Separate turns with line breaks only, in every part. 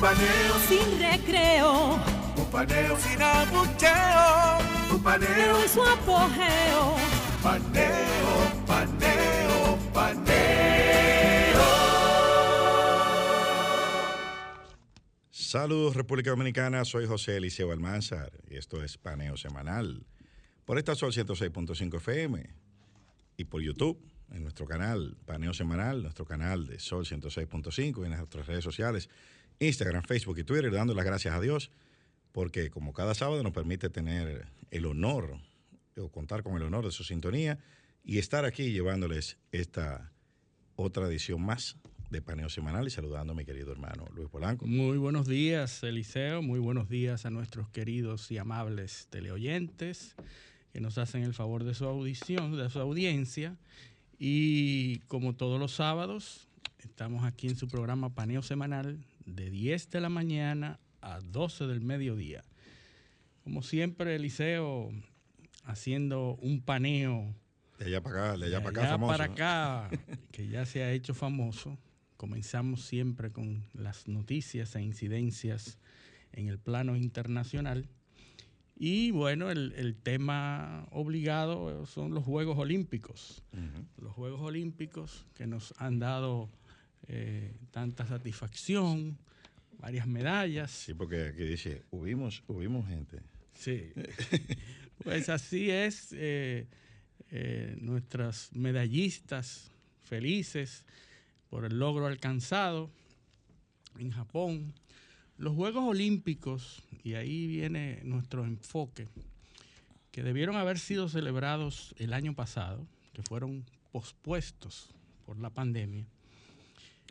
Un paneo
Sin recreo.
Un paneo sin abucheo. Un paneo
En su apogeo.
Paneo, paneo, paneo.
Saludos República Dominicana, soy José Eliseo Almanzar y esto es Paneo Semanal por esta Sol 106.5 FM y por YouTube en nuestro canal Paneo Semanal, nuestro canal de Sol 106.5 y en nuestras redes sociales, Instagram, Facebook y Twitter, dando las gracias a Dios porque como cada sábado nos permite tener el honor o contar con el honor de su sintonía y estar aquí llevándoles esta otra edición más de Paneo Semanal y saludando a mi querido hermano Luis Polanco.
Muy buenos días, Eliseo. Muy buenos días a nuestros queridos y amables teleoyentes que nos hacen el favor de su audición, de su audiencia. Y como todos los sábados, estamos aquí en su programa Paneo Semanal de 10 de la mañana a 12 del mediodía. Como siempre, Eliseo haciendo un paneo
De allá para acá, de allá
de
para acá, famoso.
para acá, que ya se ha hecho famoso. Comenzamos siempre con las noticias e incidencias en el plano internacional. Y bueno, el, el tema obligado son los Juegos Olímpicos. Los Juegos Olímpicos que nos han dado eh, tanta satisfacción, varias medallas.
Sí, porque aquí dice, hubimos, hubimos gente.
Sí. pues así es. eh, eh, nuestras medallistas felices por el logro alcanzado en Japón. Los Juegos Olímpicos, y ahí viene nuestro enfoque, que debieron haber sido celebrados el año pasado, que fueron pospuestos por la pandemia.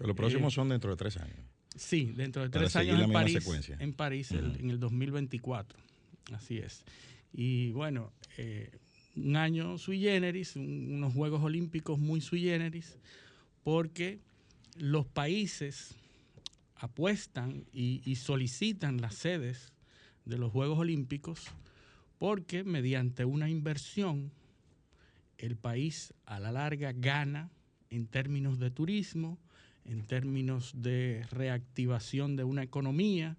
Los próximos son dentro de tres años.
Sí, dentro de tres años en París,
secuencia.
en París el- en el 2024. Así es. Y bueno, eh, un año sui generis, un- unos Juegos Olímpicos muy sui generis, porque los países apuestan y, y solicitan las sedes de los Juegos Olímpicos porque mediante una inversión el país a la larga gana en términos de turismo, en términos de reactivación de una economía,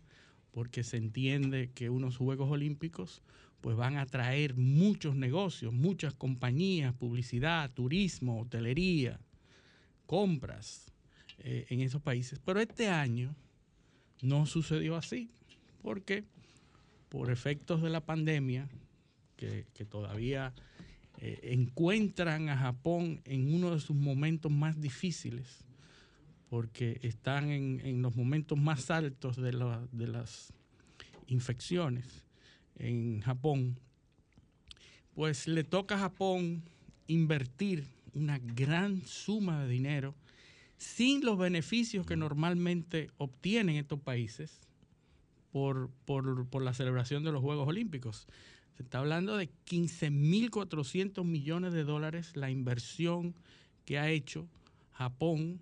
porque se entiende que unos Juegos Olímpicos pues van a traer muchos negocios, muchas compañías, publicidad, turismo, hotelería, compras eh, en esos países. Pero este año no sucedió así, porque por efectos de la pandemia, que, todavía eh, encuentran a Japón en uno de sus momentos más difíciles, porque están en, los momentos más altos de, la- de las infecciones en Japón, pues le toca a Japón invertir una gran suma de dinero sin los beneficios que normalmente obtienen estos países por, por- por la celebración de los Juegos Olímpicos. Se está hablando de 15.400 millones de dólares la inversión que ha hecho Japón,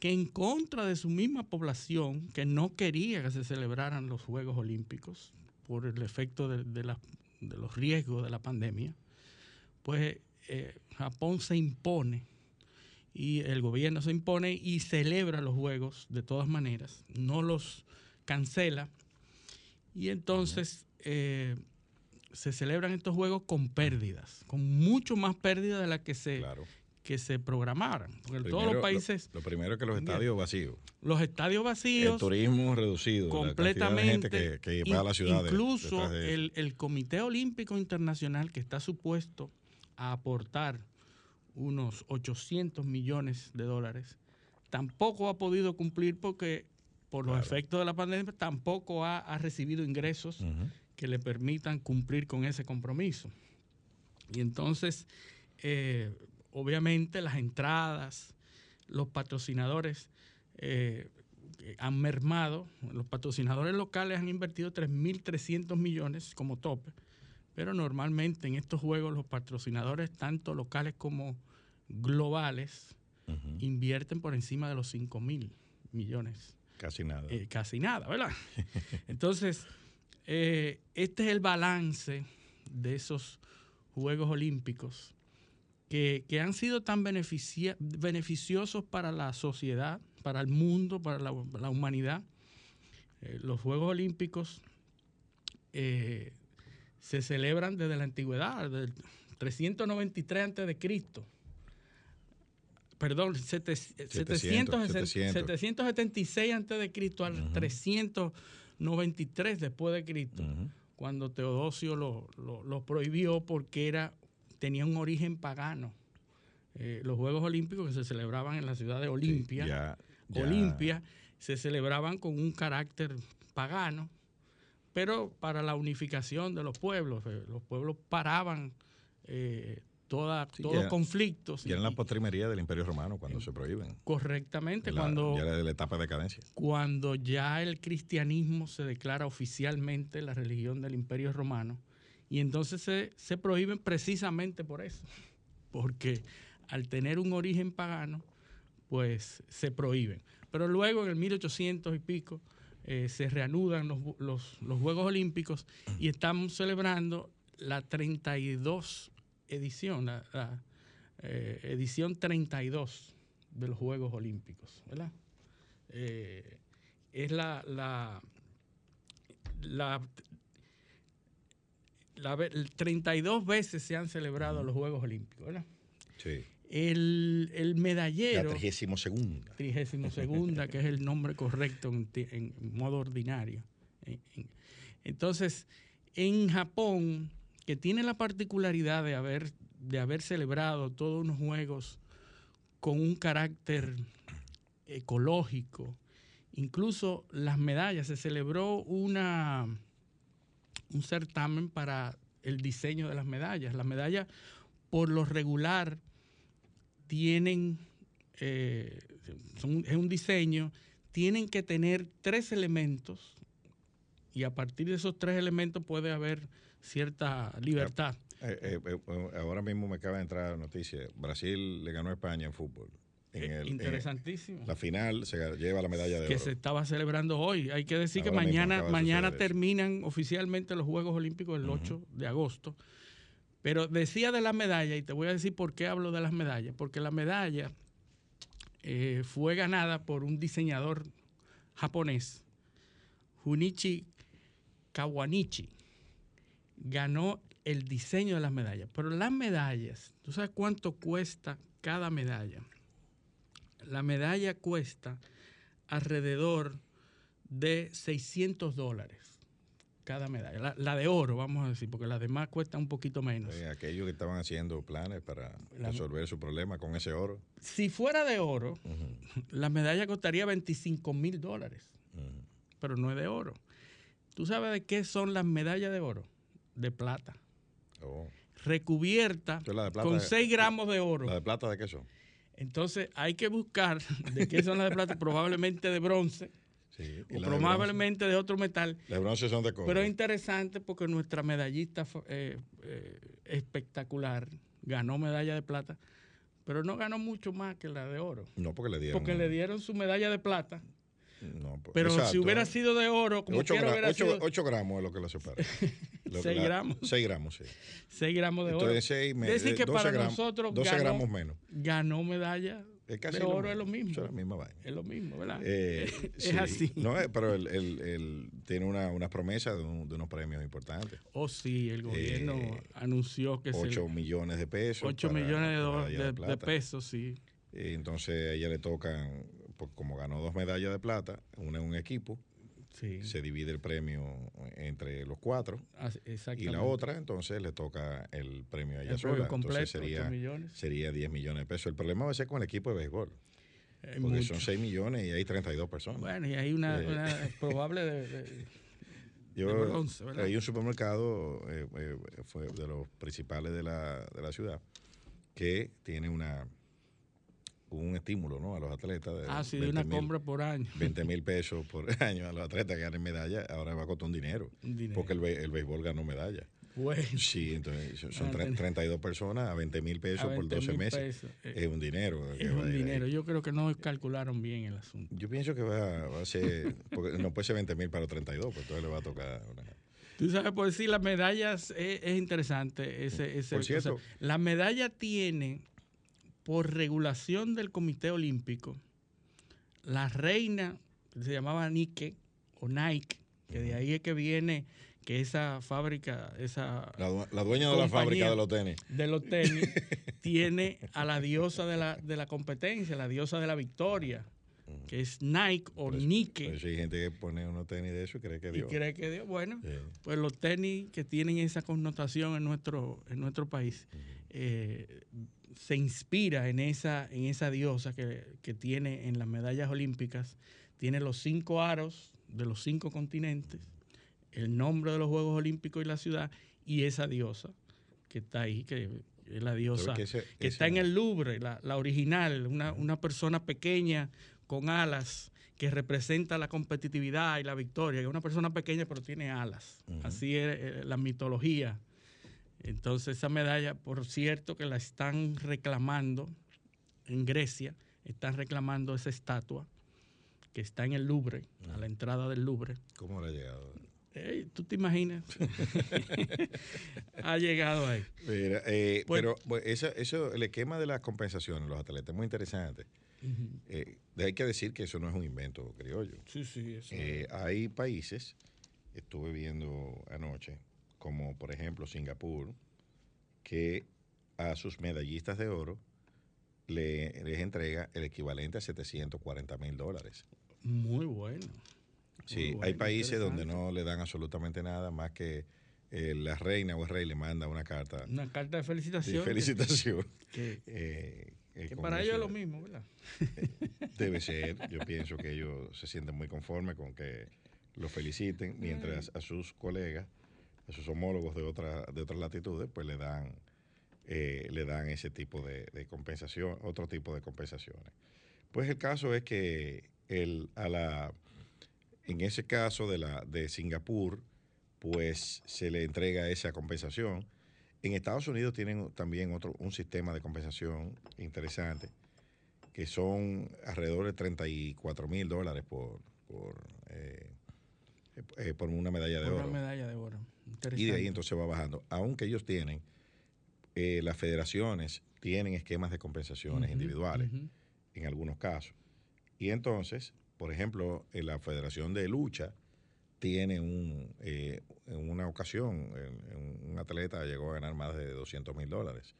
que en contra de su misma población, que no quería que se celebraran los Juegos Olímpicos por el efecto de, la- los riesgos de la pandemia, pues eh, Japón se impone y el gobierno se impone y celebra los Juegos de todas maneras, no los cancela. Y entonces eh, se celebran estos juegos con pérdidas, con mucho más pérdidas de las que se. Que se programaron. Porque todos los países,
Lo, lo primero que los estadios vacíos.
los estadios vacíos,
El turismo reducido. la de
completamente.
gente que, que va a la ciudad.
Incluso el, el Comité Olímpico Internacional, que está supuesto a aportar unos 800 millones de dólares, tampoco ha podido cumplir porque por los
Claro.
efectos de la pandemia tampoco ha, ha recibido ingresos que le permitan cumplir con ese compromiso. Y entonces, eh, obviamente las entradas, los patrocinadores, eh, han mermado. Los patrocinadores locales han invertido 3.300 millones como tope, pero normalmente en estos juegos los patrocinadores, tanto locales como globales, invierten por encima de los 5.000 millones.
Casi nada.
Eh, casi nada, ¿verdad? Entonces, eh, este es el balance de esos Juegos Olímpicos que, que han sido tan beneficia- beneficiosos para la sociedad, para el mundo, para la, la humanidad. Eh, los Juegos Olímpicos eh, se celebran desde la antigüedad, desde el 393 antes de Cristo. Perdón, sete- 700,
700.
776 antes de Cristo al 393 después de Cristo, cuando Teodosio lo, lo- lo prohibió porque era tenía un origen pagano. Eh, los Juegos Olímpicos que se celebraban en la ciudad de Olimpia,
Ya- ya-
Olimpia, se celebraban con un carácter pagano, pero para la unificación de los pueblos, eh, los pueblos paraban eh, toda,
Sí,
todos
ya-
conflictos.
Ya en
y-
la postrimería del Imperio Romano, cuando se prohíben.
correctamente,
La-
cuando,
ya de la etapa de decadencia.
cuando ya el cristianismo se declara oficialmente la religión del Imperio Romano, y entonces se, se prohíben precisamente por eso, porque al tener un origen pagano, pues se prohíben. Pero luego en el 1800 y pico eh, se reanudan los, los- los Juegos Olímpicos y estamos celebrando la 32 edición, la, la, eh, edición 32 de los Juegos Olímpicos, ¿verdad? Eh, es la, la, la, la ve- 32 veces se han celebrado los Juegos Olímpicos, ¿verdad?
Sí.
El, el
La
medallero,
32 segunda.
32 que es el nombre correcto en, modo ordinario. En- en- Entonces, en Japón, que tiene la particularidad de haber, de haber celebrado todos unos juegos con un carácter ecológico, incluso las medallas, se celebró una, un certamen para el diseño de las medallas. Las medallas, por lo regular, tienen, eh, es un diseño, tienen que tener tres elementos y a partir de esos tres elementos puede haber cierta libertad.
Eh, eh, eh, ahora mismo me acaba de entrar la noticia. Brasil le ganó a España en fútbol. En
Eh,
en
Interesantísimo.
la final se lleva la medalla de
que
oro.
se estaba celebrando hoy. Hay que decir que
Ahora
mañana, mañana terminan oficialmente los Juegos Olímpicos el 8 de agosto. Pero decía de la medalla, y te voy a decir por qué hablo de las medallas, porque la medalla eh, fue ganada por un diseñador japonés, Junichi Kawanichi. Ganó el diseño de las medallas. Pero las medallas, ¿tú sabes cuánto cuesta cada medalla? La medalla cuesta alrededor de 600 dólares cada medalla. La, la de oro, vamos a decir, porque las demás cuestan un poquito menos.
Aquellos que estaban haciendo planes para
La-
resolver su problema con ese oro.
Si fuera de oro, la medalla costaría 25 mil dólares, pero no es de oro. ¿Tú sabes de qué son las medallas de oro? De plata.
Oh.
Recubierta
Entonces, la de plata-
con 6 gramos de oro.
¿La de plata de qué son?
Entonces hay que buscar de qué son las de plata, probablemente de bronce
Sí.
o
de
probablemente de otro metal.
Las de bronce son de cobre.
Pero es interesante porque nuestra medallista eh, eh, espectacular ganó medalla de plata, pero no ganó mucho más que la de oro.
no, porque le dieron.
Porque le dieron su medalla de plata,
No, pues,
pero si hubiera sido de oro, como
8,
quiera hubiera sido
gramos es lo que separa. Lo
Seis
la-
gramos.
seis gramos, sí.
6 gramos de oro.
Entonces, seis me-
Decir que
12
para
gramos-
nosotros
12
ganó,
gramos menos.
ganó medalla
Es casi
de
lo
oro, es lo mismo.
Es la misma vaina.
Es lo mismo, ¿verdad?
Eh,
es
sí.
así.
No, eh, pero él, él- él tiene una, una promesa de, un- de unos premios importantes.
Oh, sí, el gobierno
Eh,
anunció que
8
se...
millones de pesos.
8
para
millones de, de- pesos, sí.
Entonces a ella le tocan, pues, como ganó dos medallas de plata, una en un equipo,
sí.
se divide el premio entre los cuatro.
Así-
Y la otra, entonces le toca el premio a ella
El
sola.
premio completo,
entonces sería,
8 millones.
sería 10 millones de pesos. El problema va a ser con el equipo de béisbol,
Es
porque
mucho.
son 6 millones y hay 32 personas.
Bueno, y hay una,
Eh.
una probable de, de-
Yo, hay un supermercado, eh, eh, fue de los principales de la, de la ciudad, que tiene una, un estímulo ¿no? a los atletas. De
ah, sí, de una compra por año.
20 mil pesos por año a los atletas que ganen medalla, ahora va a costar un dinero. Porque el, el béisbol ganó medalla.
Bueno,
Sí, entonces son- son
Ah,
tre-
ten-
32 personas a 20 mil pesos por
20.000
12 meses.
pesos, eh,
Es un dinero. que
es
va
un
ahí.
dinero. Yo creo que no calcularon bien el asunto.
Yo pienso que va, va a ser, porque no puede ser 20 mil para los 32, pues entonces le va a tocar. una-
Tú sabes, por decir, las medallas es, es interesante. Ese, ese,
Por cierto.
o sea, la medalla tiene, por regulación del Comité Olímpico, la reina, que se llamaba Nike o Nike, que de ahí es que viene que esa fábrica, esa
La, due- la dueña de la fábrica de los tenis.
de los tenis, tiene a la diosa de la, de la competencia, la diosa de la victoria, que es Nike o
Por eso-
Nike.
por eso hay gente que pone unos tenis de eso y cree que
y
Dios.
cree que Dios, bueno,
Sí.
pues los tenis que tienen esa connotación en nuestro, en nuestro país, eh, se inspira en esa, en esa diosa que, que tiene en las medallas olímpicas, tiene los cinco aros de los cinco continentes, el nombre de los Juegos Olímpicos y la ciudad, y esa diosa que está ahí, que es la diosa
que ese-
que está en el Louvre, la, la original, una, una persona pequeña con alas que representa la competitividad y la victoria, que es una persona pequeña pero tiene alas. Así es eh, la mitología. Entonces esa medalla, por cierto, que la están reclamando en Grecia, están reclamando esa estatua que está en el Louvre, a la entrada del Louvre.
¿Cómo le ha llegado?
Ey, ¿Tú te imaginas? ha llegado ahí.
Mira, eh,
Pues-
pero bueno, eso, eso, el esquema de las compensaciones, los atletas, es muy interesante. Eh, hay que decir que eso no es un invento criollo.
Sí, sí, eso.
Eh, hay países, estuve viendo anoche, como por ejemplo Singapur, que a sus medallistas de oro le, les entrega el equivalente a 740 mil dólares.
Muy bueno.
Sí, hay países donde no le dan absolutamente nada más que eh, la reina o el rey le manda una carta
Una carta de
de
felicitación.
felicitación.
Que,
eh,
que para ellos es lo mismo, ¿verdad?
Debe ser. Yo pienso que ellos se sienten muy conformes con que lo feliciten, mientras a sus colegas, a sus homólogos de, otra, de otras latitudes, pues le dan, eh, le dan ese tipo de, de compensación, otro tipo de compensaciones. Pues el caso es que el, a la, en ese caso de, la, de Singapur, pues se le entrega esa compensación. En Estados Unidos tienen también otro, un sistema de compensación interesante, que son alrededor de 34 mil dólares por, por, eh, eh, por una medalla de
Por
oro.
una medalla de oro.
Y de ahí entonces va bajando. Aunque ellos tienen, eh, las federaciones tienen esquemas de compensaciones individuales en algunos casos. Y entonces, por ejemplo, en la Federación de Lucha tiene un, eh, en una ocasión, en un atleta llegó a ganar más de 200 mil dólares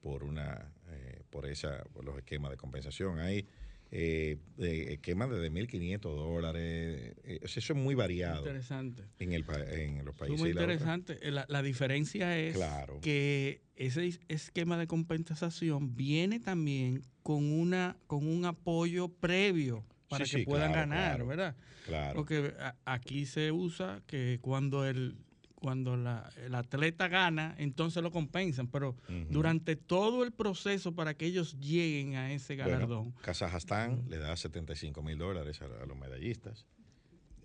por una eh, por esa por los esquemas de compensación. Hay eh, de- esquemas de 1.500 dólares. eh, eso es muy variado
Interesante.
en, el, en los países.
Muy
la
interesante. Eh, La, la diferencia es
Claro.
que ese es- esquema de compensación viene también con una con un apoyo previo para
Sí,
que
sí,
puedan
claro,
ganar,
claro.
¿verdad?
Claro.
Porque a- aquí se usa que cuando el cuando la- el atleta gana, entonces lo compensan, pero durante todo el proceso para que ellos lleguen a ese
Bueno,
galardón.
Kazajstán le da 75 mil dólares a, a los medallistas,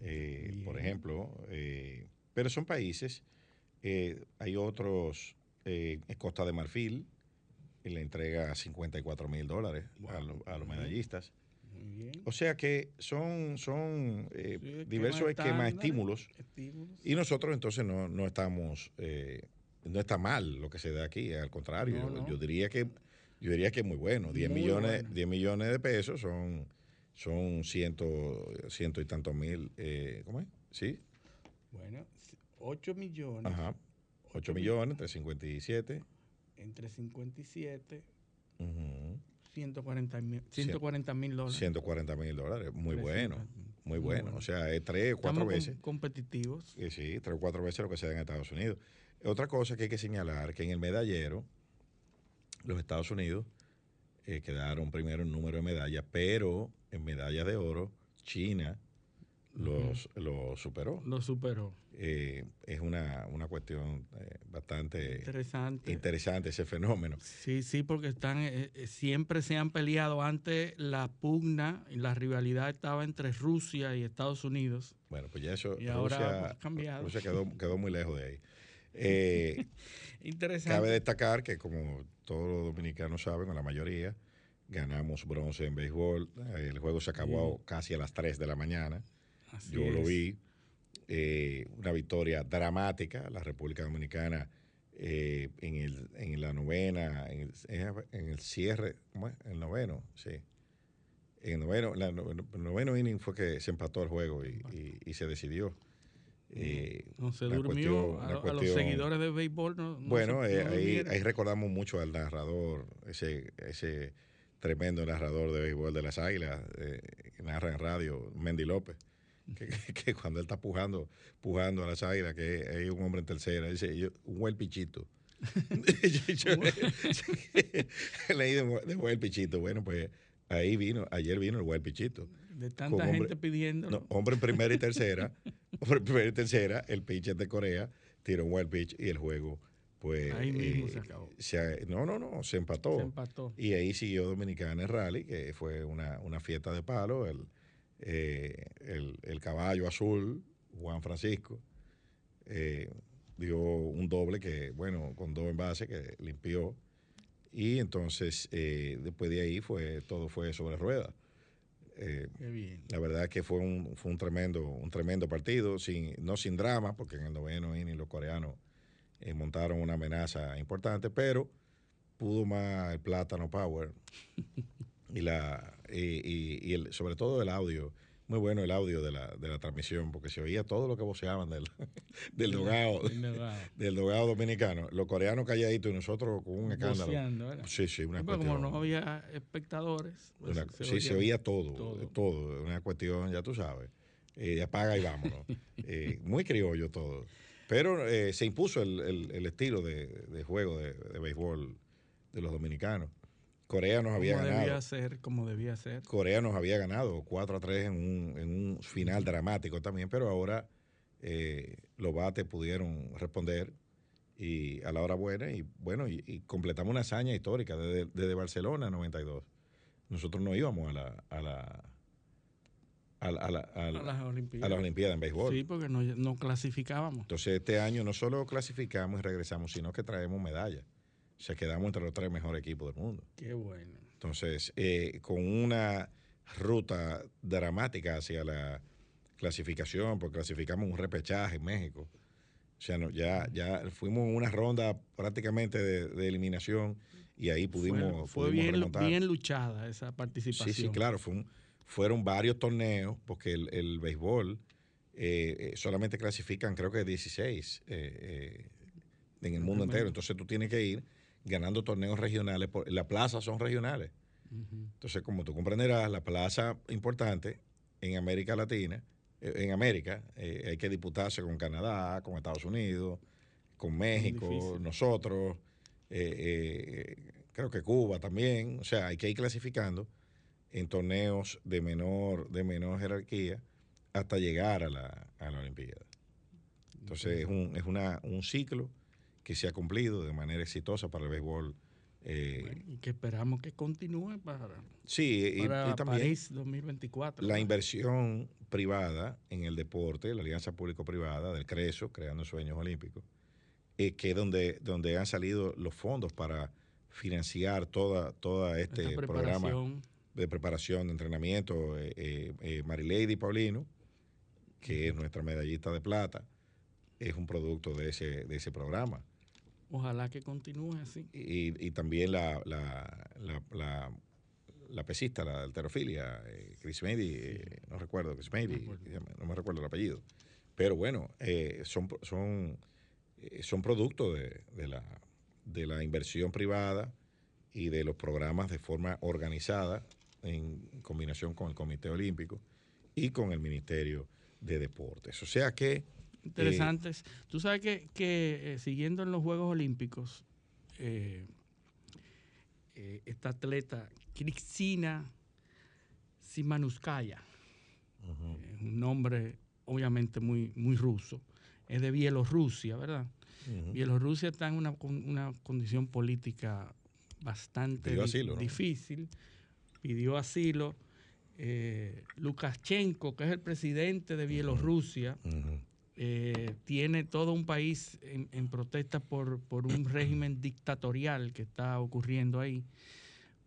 eh, por ejemplo. eh, pero son países, eh, hay otros, eh, Costa de Marfil, le entrega 54 mil dólares a, lo- a los medallistas. O sea que son, son eh,
Sí, esquema
diversos esquemas, estímulos,
estímulos.
y nosotros entonces no, no estamos, eh, no está mal lo que se da aquí, al contrario,
No,
yo,
no.
yo diría que yo diría que es muy bueno. 10
Muy
millones,
bueno.
10 millones de pesos son, son ciento, ciento y tantos mil, eh, ¿cómo es? Sí,
Bueno, 8 millones
ajá. 8 millones, entre 57.
entre 57
ujú,
140 mil 140 mil dólares.
140 mil dólares. Muy
300
bueno, muy bueno. O sea, es tres o cuatro veces.
competitivos.
Eh, sí, tres o cuatro veces lo que se da en Estados Unidos. Otra cosa que hay que señalar, que en el medallero, los Estados Unidos eh, quedaron primero en número de medallas, pero en medallas de oro, China los, lo superó.
Lo superó.
Eh, es una, una cuestión eh, bastante
Interesante.
interesante ese fenómeno.
Sí, sí, porque están eh, eh, siempre se han peleado. Antes la pugna y la rivalidad estaba entre Rusia y Estados Unidos.
Bueno, pues ya eso
Y ahora
Rusia,
cambiado.
Rusia quedó, quedó muy lejos de ahí. Eh,
Interesante.
cabe destacar que como todos los dominicanos saben, o la mayoría, ganamos bronce en béisbol. El juego se acabó casi a las 3 de la mañana.
Así
Yo lo vi. eh, una victoria dramática. La República Dominicana eh, en, el, en la novena, en el, en el cierre, ¿cómo es? El noveno, sí. En el noveno, la el noveno inning fue que se empató el juego y, y- y se decidió. Eh,
No se durmió.
cuestión-
a, los seguidores de béisbol no, no
bueno,
se-
eh,
no
ahí, ahí recordamos mucho al narrador, ese, ese tremendo narrador de béisbol de las Águilas, eh, que narra en radio, Mendy López, que, que- que cuando él está pujando, pujando a las Águilas, que hay un hombre en tercera, dice, yo, un buen pichito. yo, yo he leído de buen pichito. Bueno, pues ahí vino, ayer vino el buen pichito.
de tanta
hombre-
gente pidiendo.
No, hombre en primera y tercera, hombre en primera y tercera, el pitcher de Corea tiró un wild pitch y el juego, pues.
Ahí mismo se acabó.
se- no, no, no, se empató.
Se empató.
Y ahí siguió Dominicana en rally, que fue una, una fiesta de palo. El, eh, el, el caballo azul, Juan Francisco, eh, dio un doble que, bueno, con dos envases que limpió. Y entonces, eh, después de ahí, fue todo fue sobre ruedas. Eh,
Qué bien.
la verdad es que fue un, fue un tremendo, un tremendo partido, sin, no sin drama, porque en el noveno inning los coreanos eh, montaron una amenaza importante, pero pudo más el plátano power y la y, y- y el, sobre todo el audio. Muy bueno el audio de la, de la transmisión, porque se oía todo lo que voceaban del, del dogado, del dogado dominicano. Los coreanos calladitos y nosotros con un escándalo.
Voceando, ¿verdad?
Sí, sí, una
pero como no había espectadores, pues,
una- sí, se oía todo, todo,
todo.
Una cuestión, ya tú sabes. eh, apaga y vámonos. Eh, muy criollo todo. Pero eh, se impuso el, el- el estilo de, de juego de, de béisbol de los dominicanos. Corea nos había
como
ganado.
debía ser, como debía ser.
Corea nos había ganado 4 a 3 en un, en un final dramático también, pero ahora eh, los bates pudieron responder y a la hora buena y bueno, y, y completamos una hazaña histórica desde, desde Barcelona 92. Nosotros no íbamos a la a la a, la- a la- a la-
A las Olimpiadas.
a las Olimpiadas en béisbol.
Sí, porque no, no clasificábamos.
Entonces este año no solo clasificamos y regresamos, sino que traemos medallas. O sea, quedamos entre los tres mejores equipos del mundo.
Qué bueno.
Entonces, eh, con una ruta dramática hacia la clasificación, porque clasificamos un repechaje en México. O sea, no, ya, ya fuimos en una ronda prácticamente de, de eliminación y ahí pudimos,
fue fue
pudimos
bien,
remontar.
bien luchada esa participación.
Sí, sí, claro. Fue un- fueron varios torneos, porque el, el béisbol eh, eh, solamente clasifican, creo que 16 eh, eh, en el mundo entero. Entonces tú tienes que ir ganando torneos regionales. Por, las plazas son regionales. Entonces, como tú comprenderás, la plaza importante en América Latina, eh, en América, eh, hay que disputarse con Canadá, con Estados Unidos, con México, nosotros, eh, eh, creo que Cuba también. O sea, hay que ir clasificando en torneos de menor, de menor jerarquía hasta llegar a la, a la Olimpiada. Entonces, es, un, es una, un ciclo que se ha cumplido de manera exitosa para el béisbol. eh,
Bueno, y que esperamos que continúe para,
sí, y-
para
y, también
París 2024.
la
¿no?
inversión privada en el deporte, la alianza público-privada del CRESO, Creando Sueños Olímpicos, eh, que es donde, donde han salido los fondos para financiar toda, toda este programa de preparación, de entrenamiento. Eh, eh, eh, Marilady Paulino, que es nuestra medallista de plata, es un producto de ese, de ese programa.
Ojalá que continúe así.
Y, y también la, la, la, la, la pesista, la alterofilia, eh, Chris eh, no recuerdo, Chris Mady,
No recuerdo.
se llama, no me recuerdo el apellido. Pero bueno, eh, son, son, eh, son productos de, de la, de la inversión privada y de los programas de forma organizada en combinación con el Comité Olímpico y con el Ministerio de Deportes. O sea que
Interesantes. Tú sabes que, que, eh, siguiendo en los Juegos Olímpicos, eh, eh, esta atleta, Cristina Simanuskaya, es un nombre obviamente muy, muy ruso. Es de Bielorrusia, ¿verdad? Bielorrusia está en una, una condición política bastante difícil. Pidió asilo. Eh, Lukashenko, que es el presidente de Bielorrusia, eh, tiene todo un país en, protesta por, un régimen dictatorial que está ocurriendo ahí.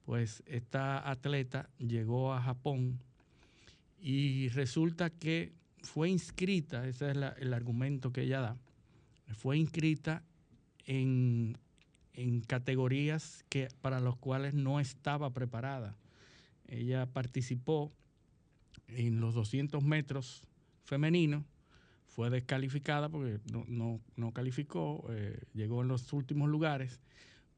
Pues esta atleta llegó a Japón y resulta que fue inscrita, ese es el argumento que ella da, fue inscrita en, en categorías que, para las cuales no estaba preparada. Ella participó en los 200 metros femeninos fue descalificada porque no, calificó, eh, llegó en los últimos lugares,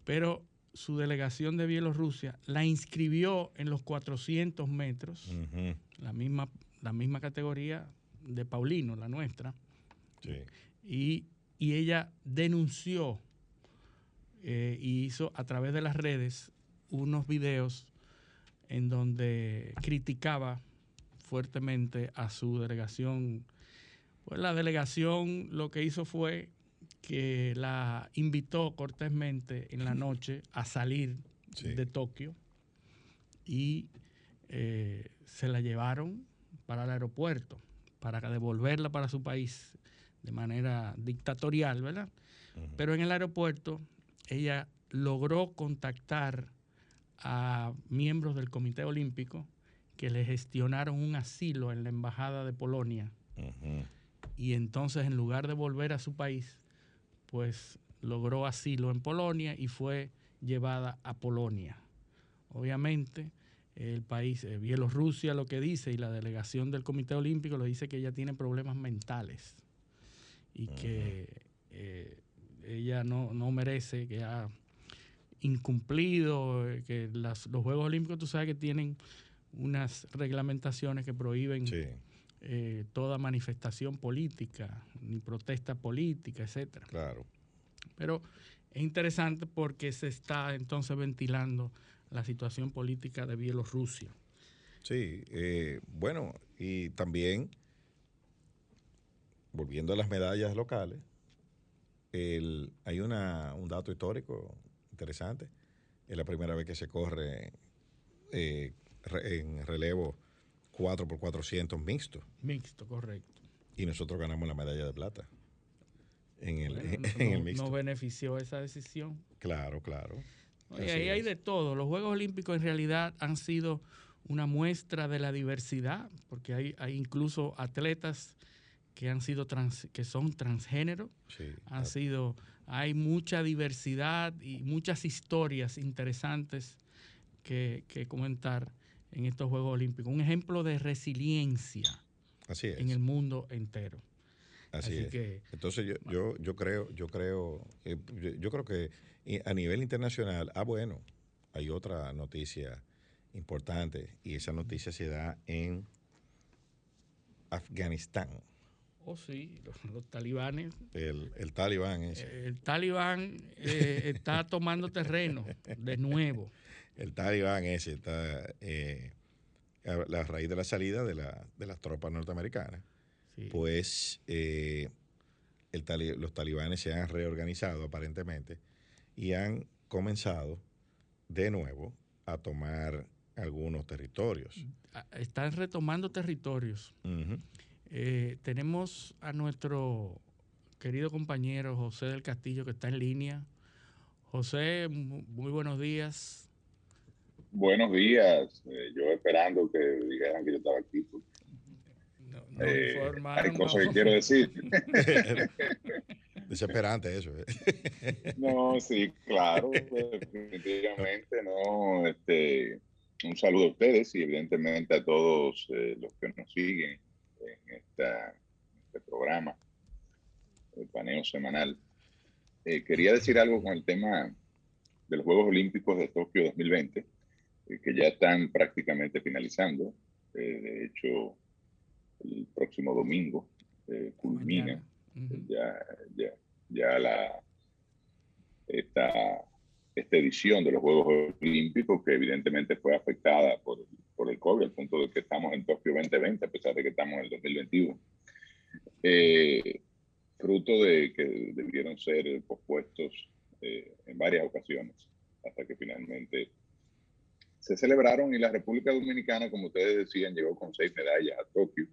pero su delegación de Bielorrusia la inscribió en los 400 metros, la, misma, la misma categoría de Paulino, la nuestra, y, ella denunció eh, y hizo a través de las redes unos videos en donde criticaba fuertemente a su delegación pues la delegación lo que hizo fue que la invitó cortésmente en la noche a salir de Tokio y eh, se la llevaron para el aeropuerto para devolverla para su país de manera dictatorial, ¿verdad? Pero en el aeropuerto ella logró contactar a miembros del Comité Olímpico que le gestionaron un asilo en la Embajada de Polonia y entonces en lugar de volver a su país, pues logró asilo en Polonia y fue llevada a Polonia. Obviamente, el país, eh, Bielorrusia lo que dice y la delegación del Comité Olímpico lo dice que ella tiene problemas mentales y que eh, ella no, merece, que ha incumplido, eh, que los Juegos Olímpicos tú sabes que tienen unas reglamentaciones que prohíben eh, toda manifestación política, ni protesta política, etcétera.
Claro.
Pero es interesante porque se está entonces ventilando la situación política de Bielorrusia.
Sí, eh, bueno, y también, volviendo a las medallas locales, hay una, un dato histórico interesante. Es la primera vez que se corre eh, en relevo 4 por 400 mixto.
Mixto, correcto.
Y nosotros ganamos la medalla de plata en el, mixto.
No benefició esa decisión.
Claro, claro.
Y ahí hay de todo. Los Juegos Olímpicos en realidad han sido una muestra de la diversidad, porque hay, hay incluso atletas que han sido trans, que son transgénero. Sí, han sido, hay mucha diversidad y muchas historias interesantes que, que comentar en estos Juegos Olímpicos. Un ejemplo de resiliencia en el mundo entero.
Así, es. Que, Entonces yo, yo, yo creo, yo creo, eh, yo, creo que a nivel internacional, ah bueno, hay otra noticia importante y esa noticia se da en Afganistán.
Oh, sí, los, talibanes.
El, el, talibán ese.
El talibán eh, está tomando terreno de nuevo
el talibán ese está eh, a la raíz de la salida de, las tropas norteamericanas, pues eh, los talibanes se han reorganizado aparentemente y han comenzado de nuevo a tomar algunos territorios.
Están retomando territorios. Eh, tenemos a nuestro querido compañero José del Castillo que está en línea. José, muy buenos días.
Buenos días. Eh, yo esperando que dijeran que yo estaba aquí. No, eh, hay cosas que quiero decir.
Desesperante eso.
¿eh? no, sí, claro, definitivamente, no. Este, un saludo a ustedes y evidentemente a todos los que nos siguen en esta, este programa, el paneo semanal. quería decir algo con el tema de los Juegos Olímpicos de Tokio 2020 eh, que ya están prácticamente finalizando. Eh, de hecho, el próximo domingo eh, culmina ya, ya, ya la, esta, esta edición de los Juegos Olímpicos, que evidentemente fue afectada por por el COVID, al punto de que estamos en Tokio 2020, a pesar de que estamos en el 2021. Eh, fruto de que debieron ser pospuestos eh, en varias ocasiones, hasta que finalmente se celebraron y la República Dominicana, como ustedes decían, llegó con seis medallas a Tokio,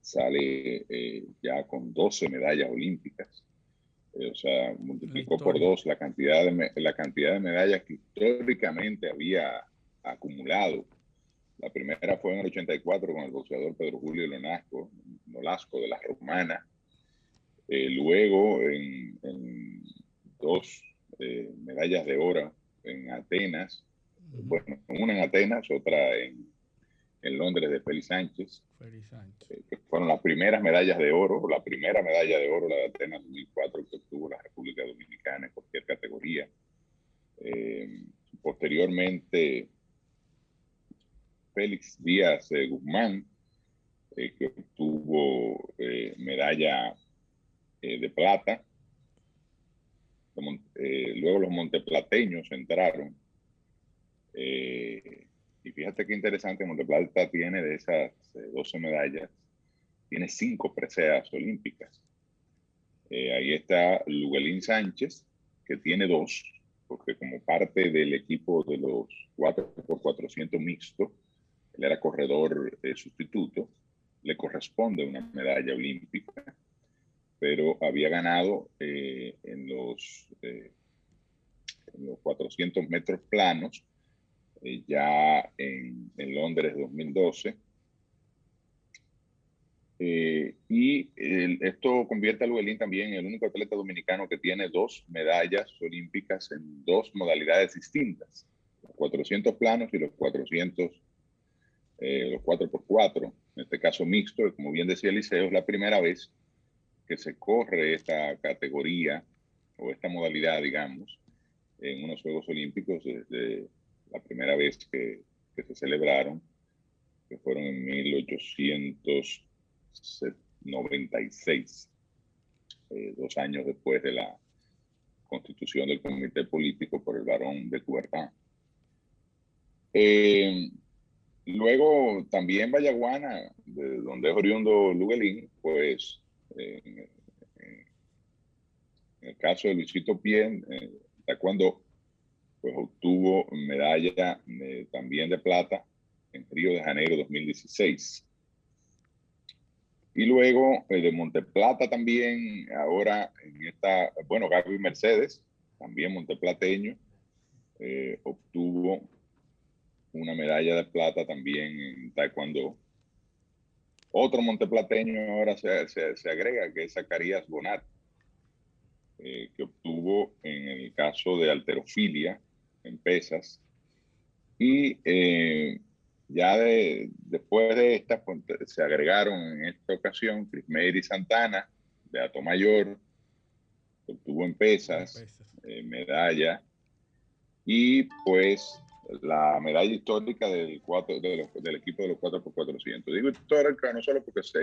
sale eh, ya con 12 medallas olímpicas, eh, o sea, multiplicó por dos la cantidad, de, la cantidad de medallas que históricamente había acumulado. La primera fue en el 84 con el boxeador Pedro Julio Lonasco, Nolasco de la Romana. Eh, luego en, dos medallas de oro en Atenas, bueno, una en Atenas, otra en, en Londres de Félix Sánchez, eh, que fueron las primeras medallas de oro, la primera medalla de oro, la de Atenas 2004, que obtuvo la República Dominicana en cualquier categoría. Eh, posteriormente, Félix Díaz eh, Guzmán, que obtuvo medalla de plata. luego los monteplateños entraron eh, y fíjate qué interesante, Monteplata tiene de esas 12 eh, medallas, tiene cinco preseas olímpicas. Eh, ahí está Luguelín Sánchez, que tiene dos, porque como parte del equipo de los 4x400 mixto, él era corredor sustituto, le corresponde una medalla olímpica, pero había ganado en, los, en los 400 metros planos eh, ya en, en, Londres 2012. Eh, y esto convierte a Luguelín también en el único atleta dominicano que tiene dos medallas olímpicas en dos modalidades distintas, los 400 planos y los 400, eh, los 4x4, en este caso mixto, como bien decía Eliseo, es la primera vez que se corre esta categoría o esta modalidad, digamos, en unos Juegos Olímpicos desde la primera vez que, se celebraron, que fueron en 1896, eh, dos años después de la constitución del comité político por el varón de Coubertin. Eh, luego también Vallaguana, de donde es oriundo Luguelín, pues en el caso de Luisito Pien, eh, cuando pues obtuvo medalla también de plata en Río de Janeiro 2016. Y luego el de Monteplata también, ahora en esta, bueno, Gaby Mercedes, también monteplateño, eh, obtuvo una medalla de plata también en Taekwondo. Otro monteplateño ahora se, se, agrega, que es Zacarías Bonat, eh, que obtuvo en el caso de alterofilia en pesas. Y eh, ya de, después de estas, pues, se agregaron en esta ocasión Crismeir y Santana, de Ato Mayor, obtuvo en pesas, eh, medalla, y pues la medalla histórica del, cuatro, del equipo de los 4x400. Digo histórica no solo porque se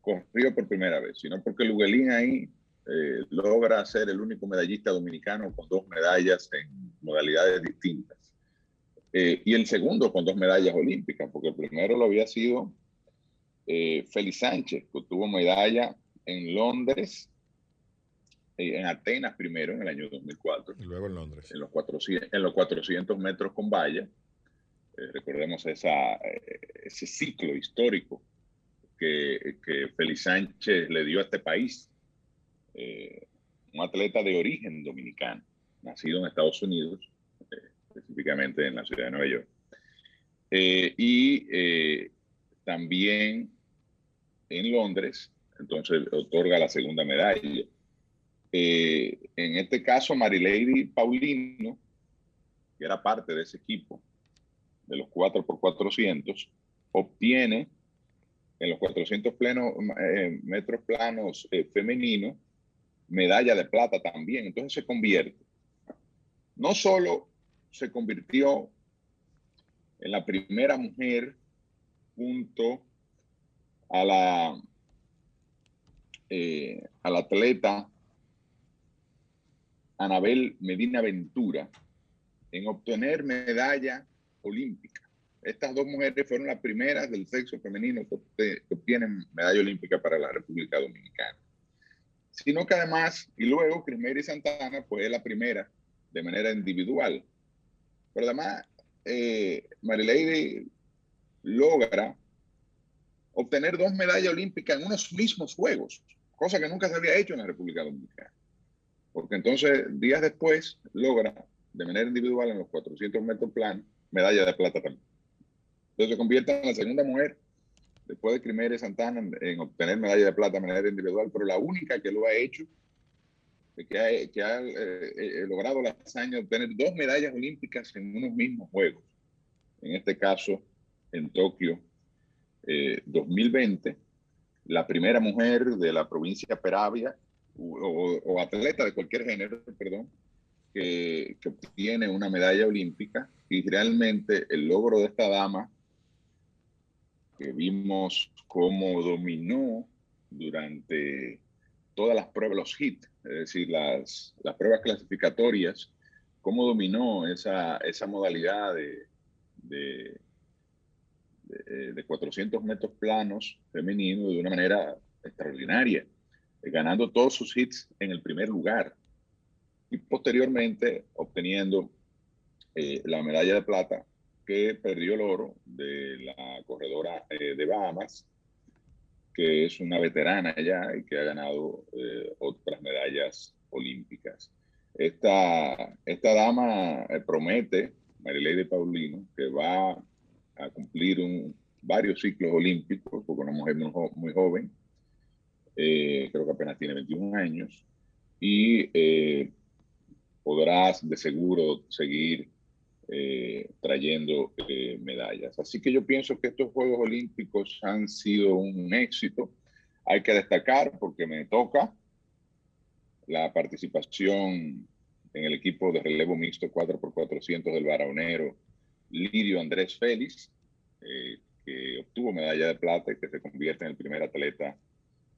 corrió por primera vez, sino porque Luguelín ahí eh, logra ser el único medallista dominicano con dos medallas en modalidades distintas. Eh, y el segundo con dos medallas olímpicas, porque el primero lo había sido eh, Félix Sánchez, que obtuvo medalla en Londres, en Atenas primero en el año 2004.
Y luego en Londres.
En los 400, en los 400 metros con valla. recordemos esa, ese ciclo histórico que, que Félix Sánchez le dio a este país eh, un atleta de origen dominicano, nacido en Estados Unidos, eh, específicamente en la ciudad de Nueva York. Eh, y también en Londres, entonces otorga la segunda medalla. en este caso, Marilady Paulino, que era parte de ese equipo de los 4x400, obtiene en los 400 metros planos femeninos medalla de plata también. Entonces se convierte. No solo se convirtió en la primera mujer junto a la, eh, al atleta Anabel Medina Ventura en obtener medalla olímpica, estas dos mujeres fueron las primeras del sexo femenino que, obtienen medalla olímpica para la República Dominicana. Sino que además, y luego Crismeri Santana fue la primera de manera individual. Pero además, eh, Marileide logra obtener dos medallas olímpicas en unos mismos Juegos, cosa que nunca se había hecho en la República Dominicana. Porque entonces, días después, logra de manera individual en los 400 metros planos medalla de plata también. Entonces se convierte en la segunda mujer después de Crimea y Santana en, obtener medalla de plata de manera individual, pero la única que lo ha hecho, que ha, que ha eh, eh, logrado la hazaña de obtener dos medallas olímpicas en unos mismos Juegos. En este caso, en Tokio 2020, eh, la primera mujer de la provincia Peravia, o, atleta de cualquier género, perdón, que, que, obtiene una medalla olímpica y realmente el logro de esta dama, que vimos cómo dominó durante todas las pruebas, los HIT, es decir, las, las pruebas clasificatorias, cómo dominó esa, esa modalidad de, de, de, 400 metros planos femenino de una manera extraordinaria, ganando todos sus hits en el primer lugar y posteriormente obteniendo eh, la medalla de plata que perdió el oro de la corredora eh, de Bahamas, que es una veterana ya y que ha ganado eh, otras medallas olímpicas. Esta, esta dama promete, Marileide Paulino, que va a cumplir varios ciclos olímpicos, porque una mujer muy, joven, creo que apenas tiene 21 años, y podrás de seguro seguir eh, trayendo eh, medallas. Así que yo pienso que estos Juegos Olímpicos han sido un éxito. Hay que destacar, porque me toca, la participación en el equipo de relevo mixto 4x400 del Baraonero, Lidio Andrés Félix, eh, que obtuvo medalla de plata y que se convierte en el primer atleta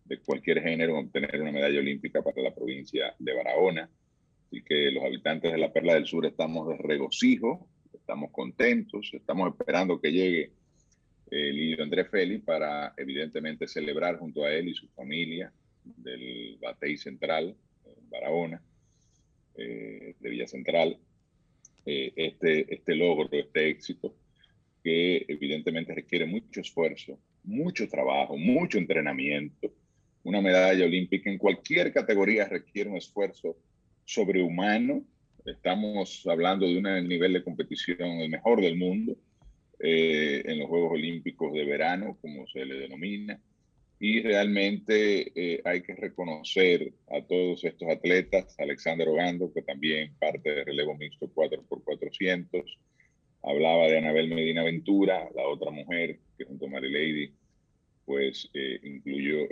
de cualquier género en obtener una medalla olímpica para la provincia de Barahona y que los habitantes de la Perla del Sur estamos de regocijo, estamos contentos, estamos esperando que llegue el líder Andrés Félix para evidentemente celebrar junto a él y su familia del Batey Central, en Barahona, eh, de Villa Central, eh, este, este logro, este éxito, que evidentemente requiere mucho esfuerzo, mucho trabajo, mucho entrenamiento. Una medalla olímpica en cualquier categoría requiere un esfuerzo sobrehumano. Estamos hablando de un nivel de competición el mejor del mundo eh, en los Juegos Olímpicos de verano, como se le denomina. Y realmente eh, hay que reconocer a todos estos atletas, Alexander Ogando, que también parte del relevo mixto 4x400, hablaba de Anabel Medina Ventura, la otra mujer que junto a Mary Lady, pues eh, incluyó,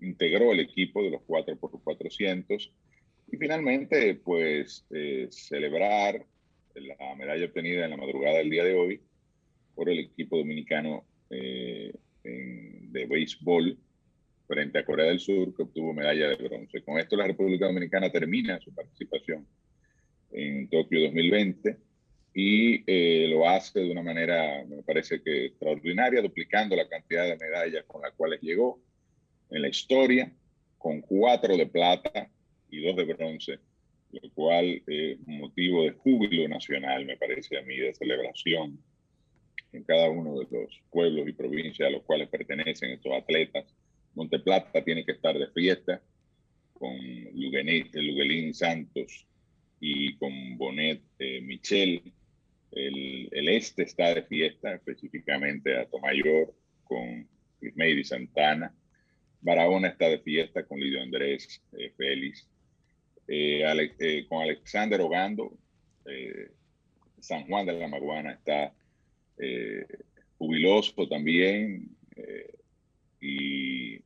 integró el equipo de los 4x400 y finalmente pues eh, celebrar la medalla obtenida en la madrugada del día de hoy por el equipo dominicano eh, de béisbol frente a Corea del Sur que obtuvo medalla de bronce. Con esto la República Dominicana termina su participación en Tokio 2020 y eh, lo hace de una manera, me parece que extraordinaria, duplicando la cantidad de medallas con las cuales llegó en la historia, con cuatro de plata y dos de bronce, lo cual es motivo de júbilo nacional, me parece a mí, de celebración en cada uno de los pueblos y provincias a los cuales pertenecen estos atletas. Monteplata tiene que estar de fiesta con Luguelín Santos y con Bonet eh, Michel. El, el, este está de fiesta, específicamente a Tomayor, con Ismael Santana Barahona está de fiesta con Lidio Andrés eh, Félix, eh, eh, con Alexander Ogando, San Juan de la Maguana está jubiloso también, y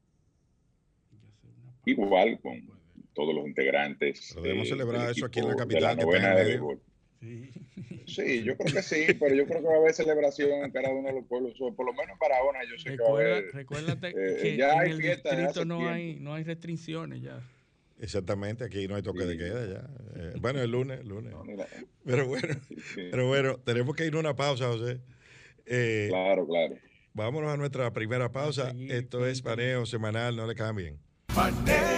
igual con todos los integrantes.
Podemos celebrar eso aquí en la capital. De la
de Sí. yo creo que sí, pero yo creo que va a haber celebración en cada uno de los pueblos. por lo menos en Barahona yo sé
que va
a haber.
Recuérdate eh, que ya en el distrito no hay, no hay restricciones ya.
Exactamente, aquí no hay toque de
Sí.
queda ya. Eh, bueno, el lunes, el lunes.
No,
Pero bueno,
sí, sí.
pero bueno, tenemos que ir a una pausa, José. Eh,
Claro, claro.
vámonos a nuestra primera pausa. Esto es paneo semanal, no le cambien.
Paneo,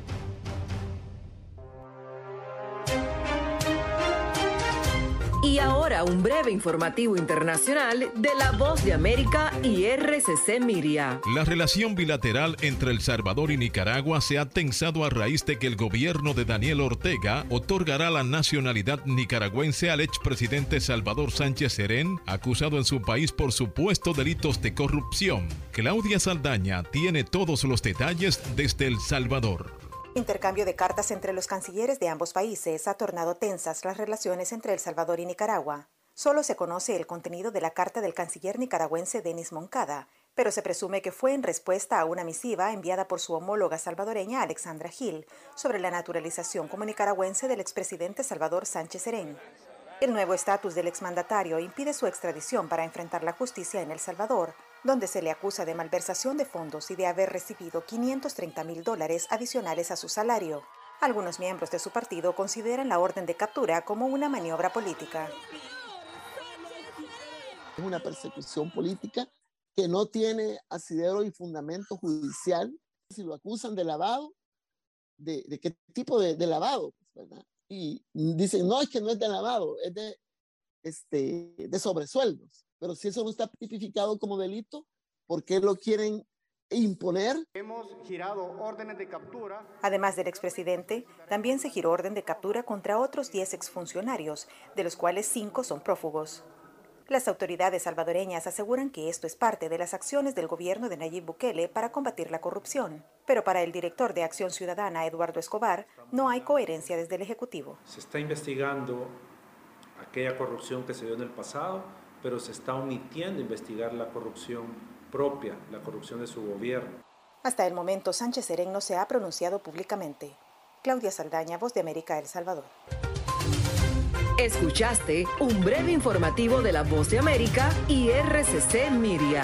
Y ahora un breve informativo internacional de la Voz de América y RCC Miria.
La relación bilateral entre El Salvador y Nicaragua se ha tensado a raíz de que el gobierno de Daniel Ortega otorgará la nacionalidad nicaragüense al expresidente Salvador Sánchez Serén, acusado en su país por supuestos delitos de corrupción. Claudia Saldaña tiene todos los detalles desde El Salvador.
Intercambio de cartas entre los cancilleres de ambos países ha tornado tensas las relaciones entre El Salvador y Nicaragua. Solo se conoce el contenido de la carta del canciller nicaragüense Denis Moncada, pero se presume que fue en respuesta a una misiva enviada por su homóloga salvadoreña Alexandra Gil sobre la naturalización como nicaragüense del expresidente Salvador Sánchez Serén. El nuevo estatus del exmandatario impide su extradición para enfrentar la justicia en El Salvador, donde se le acusa de malversación de fondos y de haber recibido 530 mil dólares adicionales a su salario. Algunos miembros de su partido consideran la orden de captura como una maniobra política.
es una persecución política que no tiene asidero y fundamento judicial. Si lo acusan de lavado, ¿de, de qué tipo de, de lavado? ¿verdad? Y dicen, no, es que no es de lavado, es de, este, de sobresueldos. Pero si eso no está tipificado como delito, ¿por qué lo quieren imponer?
Hemos girado órdenes de captura
Además del expresidente, también se giró orden de captura contra otros 10 exfuncionarios, de los cuales 5 son prófugos. Las autoridades salvadoreñas aseguran que esto es parte de las acciones del gobierno de Nayib Bukele para combatir la corrupción. Pero para el director de Acción Ciudadana, Eduardo Escobar, no hay coherencia desde el Ejecutivo.
Se está investigando aquella corrupción que se dio en el pasado, pero se está omitiendo investigar la corrupción propia, la corrupción de su gobierno.
Hasta el momento, Sánchez Serén no se ha pronunciado públicamente. Claudia Saldaña, Voz de América, El Salvador.
Escuchaste un breve informativo de la Voz de América y RCC Miria.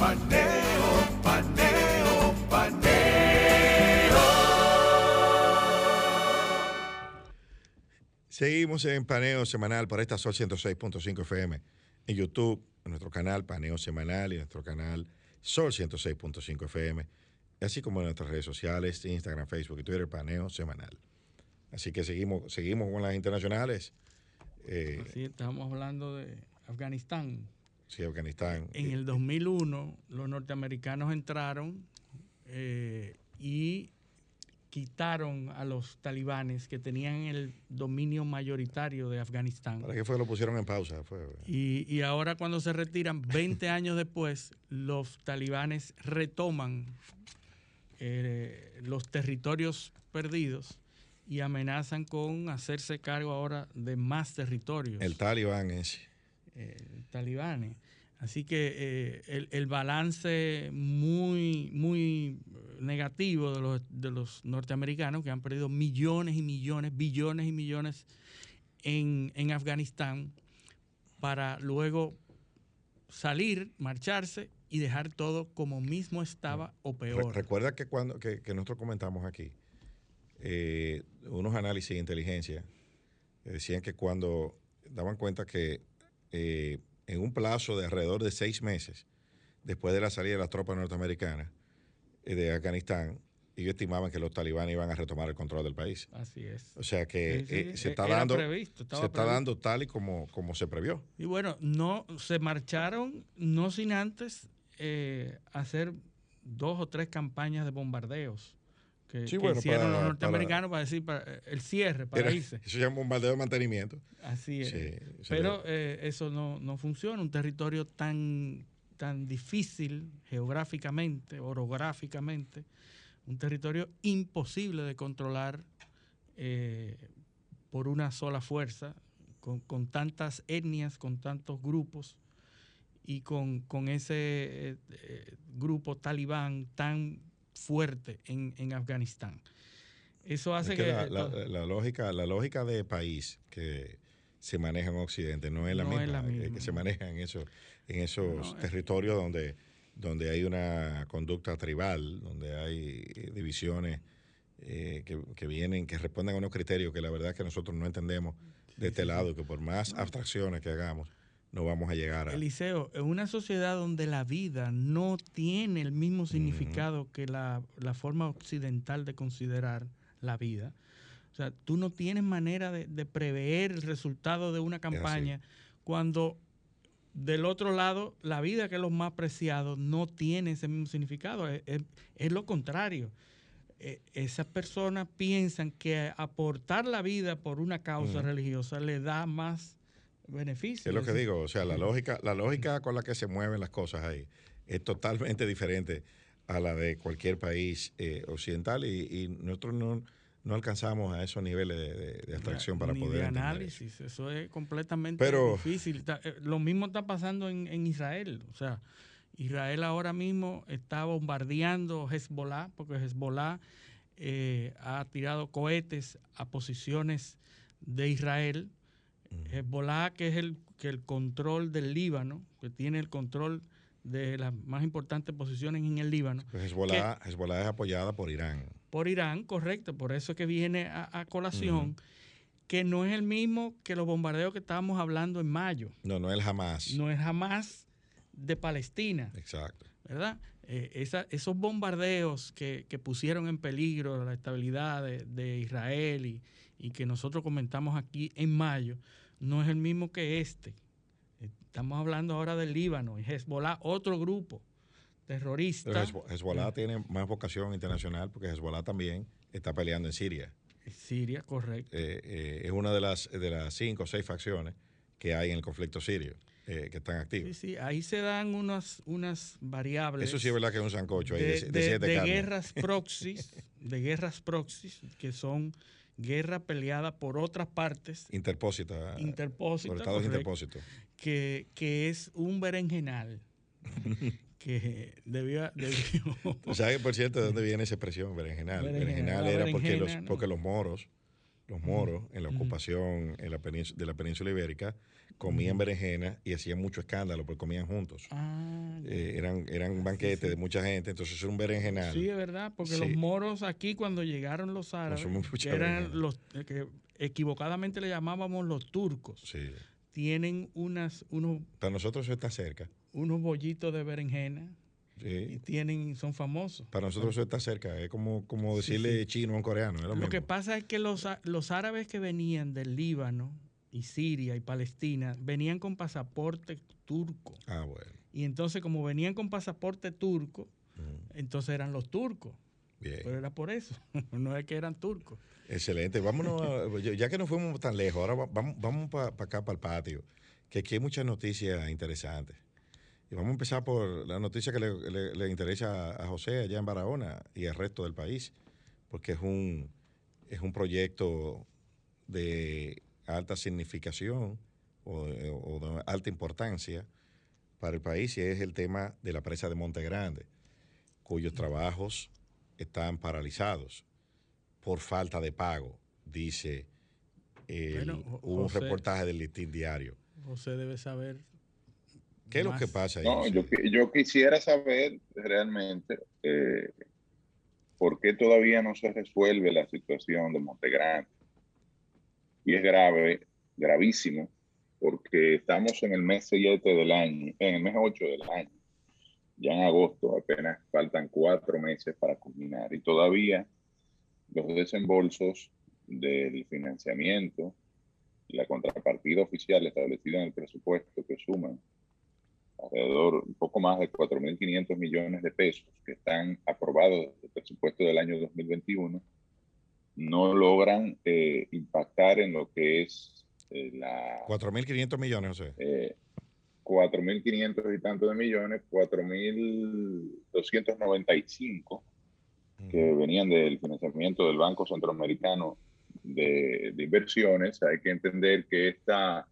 Paneo, paneo, paneo.
Seguimos en Paneo Semanal por esta Sol 106.5 FM en YouTube, en nuestro canal Paneo Semanal y nuestro canal Sol 106.5 FM, así como en nuestras redes sociales, Instagram, Facebook y Twitter, Paneo Semanal. Así que seguimos, seguimos con las internacionales. Eh,
estamos hablando de Afganistán.
Sí, Afganistán.
En el 2001 los norteamericanos entraron eh, y quitaron a los talibanes que tenían el dominio mayoritario de Afganistán.
¿Para qué fue que lo pusieron en pausa? Fue,
Y, y ahora cuando se retiran, 20 años después, los talibanes retoman eh, los territorios perdidos y amenazan con hacerse cargo ahora de más territorios.
el talibán ese.
Eh, talibanes. Así que eh, el, el balance muy, muy negativo de los, de los norteamericanos que han perdido millones y millones, billones y millones en, en Afganistán para luego salir, marcharse y dejar todo como mismo estaba o
Re-
peor.
recuerda que cuando que, que nosotros comentamos aquí eh, unos análisis de inteligencia eh, decían que cuando daban cuenta que eh, en un plazo de alrededor de seis meses después de la salida de las tropas norteamericanas eh, de Afganistán ellos estimaban que los talibanes iban a retomar el control del país.
Así es.
O sea que
Sí, sí,
eh, se está dando
previsto,
se está dando tal y como, como se previó.
Y bueno, no se marcharon, no sin antes eh, hacer dos o tres campañas de bombardeos que,
Sí,
que
bueno,
hicieron
para-
los norteamericanos para, decir para, eh, el cierre, para
Era-
irse.
Eso se llama bombardeo de mantenimiento.
Así es.
Sí,
Pero eh, eso no, no funciona. Un territorio tan, tan difícil geográficamente, orográficamente, un territorio imposible de controlar eh, por una sola fuerza, con, con tantas etnias, con tantos grupos y con, con ese eh, grupo talibán tan fuerte en, en Afganistán. Eso hace
Es que
que...
la, la-
to-
la lógica, la lógica de país que se maneja en Occidente no es la,
No
misma,
es la
eh,
misma,
que se maneja en, eso, en esos
No, es-
territorios donde, donde hay una conducta tribal, donde hay eh, divisiones eh, que, que vienen, que responden a unos criterios que la verdad es que nosotros no entendemos de este lado, que por más abstracciones que hagamos, no vamos a llegar a...
Eliseo, en una sociedad donde la vida no tiene el mismo significado que la, la forma occidental de considerar la vida, o sea, tú no tienes manera de, de prever el resultado de una campaña cuando del otro lado la vida, que es lo más preciado, no tiene ese mismo significado. Es, es- es lo contrario. Eh, esas personas piensan que aportar la vida por una causa religiosa le da más beneficio.
Es lo que digo, o sea, la lógica, la lógica con la que se mueven las cosas ahí es totalmente diferente a la de cualquier país eh, occidental y, y nosotros no, no alcanzamos a esos niveles de, de- de abstracción para
ni
poder
de análisis, eso es completamente
Pero-
difícil. Eh, Lo mismo está pasando en, en Israel, o sea, Israel ahora mismo está bombardeando Hezbollah, porque Hezbollah eh, ha tirado cohetes a posiciones de Israel. Hezbollah, que es el, que el control del Líbano, que tiene el control de las más importantes posiciones en el Líbano.
Pues Hezbollah, Hezbollah es apoyada por Irán.
Por Irán, correcto, por eso es que viene a, a colación, que no es el mismo que los bombardeos que estábamos hablando en mayo.
No, no es jamás.
No es jamás de Palestina,
Exacto.
¿verdad? Eh, esa- esos bombardeos que, que pusieron en peligro la estabilidad de, de Israel y, y que nosotros comentamos aquí en mayo, no es el mismo que este. Estamos hablando ahora del Líbano y Hezbollah, otro grupo terrorista.
Pero Hezbo- Hezbollah tiene más vocación internacional porque Hezbollah también está peleando en Siria.
Siria, correcto.
Eh, eh, es una de las, de las cinco o seis facciones que hay en el conflicto sirio eh, que están.
Sí, sí, ahí se dan unas, unas variables.
Eso sí es verdad que es un sancocho de,
de,
de
de-
siete
de guerras proxies, de guerras proxies, que son guerra peleada por otras partes,
Interpósita.
interpósita,
Por estados
correcto,
interpósitos.
que, que es un berenjenal que debió, debió
¿Tú sabes, por cierto, de dónde viene esa expresión, berenjenal?
Berenjenal,
era porque los, porque los moros, los moros en la ocupación en la de la península ibérica comían berenjena y hacían mucho escándalo porque comían juntos.
Ah,
Eh, eran eran banquetes de mucha gente, entonces era un berenjenal.
Sí, es verdad, porque
Sí.
los moros aquí cuando llegaron los árabes,
mucha
que eran los eh, que equivocadamente le llamábamos los turcos,
Sí.
tienen unas unos
Para nosotros eso está cerca.
unos bollitos de berenjena y tienen son famosos.
Para nosotros eso está cerca. Es como, como decirle
sí.
chino a un coreano. Es lo
Lo
mismo.
que pasa es que los, los árabes que venían del Líbano y Siria y Palestina venían con pasaporte turco.
Ah, bueno.
Y entonces como venían con pasaporte turco, entonces eran los turcos.
Bien.
Pero era por eso, no es que eran turcos.
Excelente. Vámonos, a- ya- que no fuimos tan lejos, ahora va- vamos, vamos para acá, para el patio, que aquí hay muchas noticias interesantes. Y vamos a empezar por la noticia que le, le- le interesa a José allá en Barahona y al resto del país, porque es un, es un proyecto de alta significación o, de- o de alta importancia para el país y es el tema de la presa de Monte Grande, cuyos trabajos están paralizados por falta de pago, dice el-
Bueno,
un reportaje del listín diario.
José debe saber.
¿Qué es lo que pasa ahí?
No, yo, yo quisiera saber realmente eh, por qué todavía no se resuelve la situación de Montegrande. Y es grave, gravísimo, porque estamos en el mes 7 del año, en el mes 8 del año. Ya en agosto apenas faltan cuatro meses para culminar y todavía los desembolsos del financiamiento, la contrapartida oficial establecida en el presupuesto que suman alrededor un poco más de 4.500 millones de pesos que están aprobados del presupuesto del año 2021, no logran eh, impactar en lo que es eh, la...
4.500 millones, José.
Eh, 4.500 y tantos de millones, 4.295 que venían del financiamiento del Banco Centroamericano de, de Inversiones. Hay que entender que esta,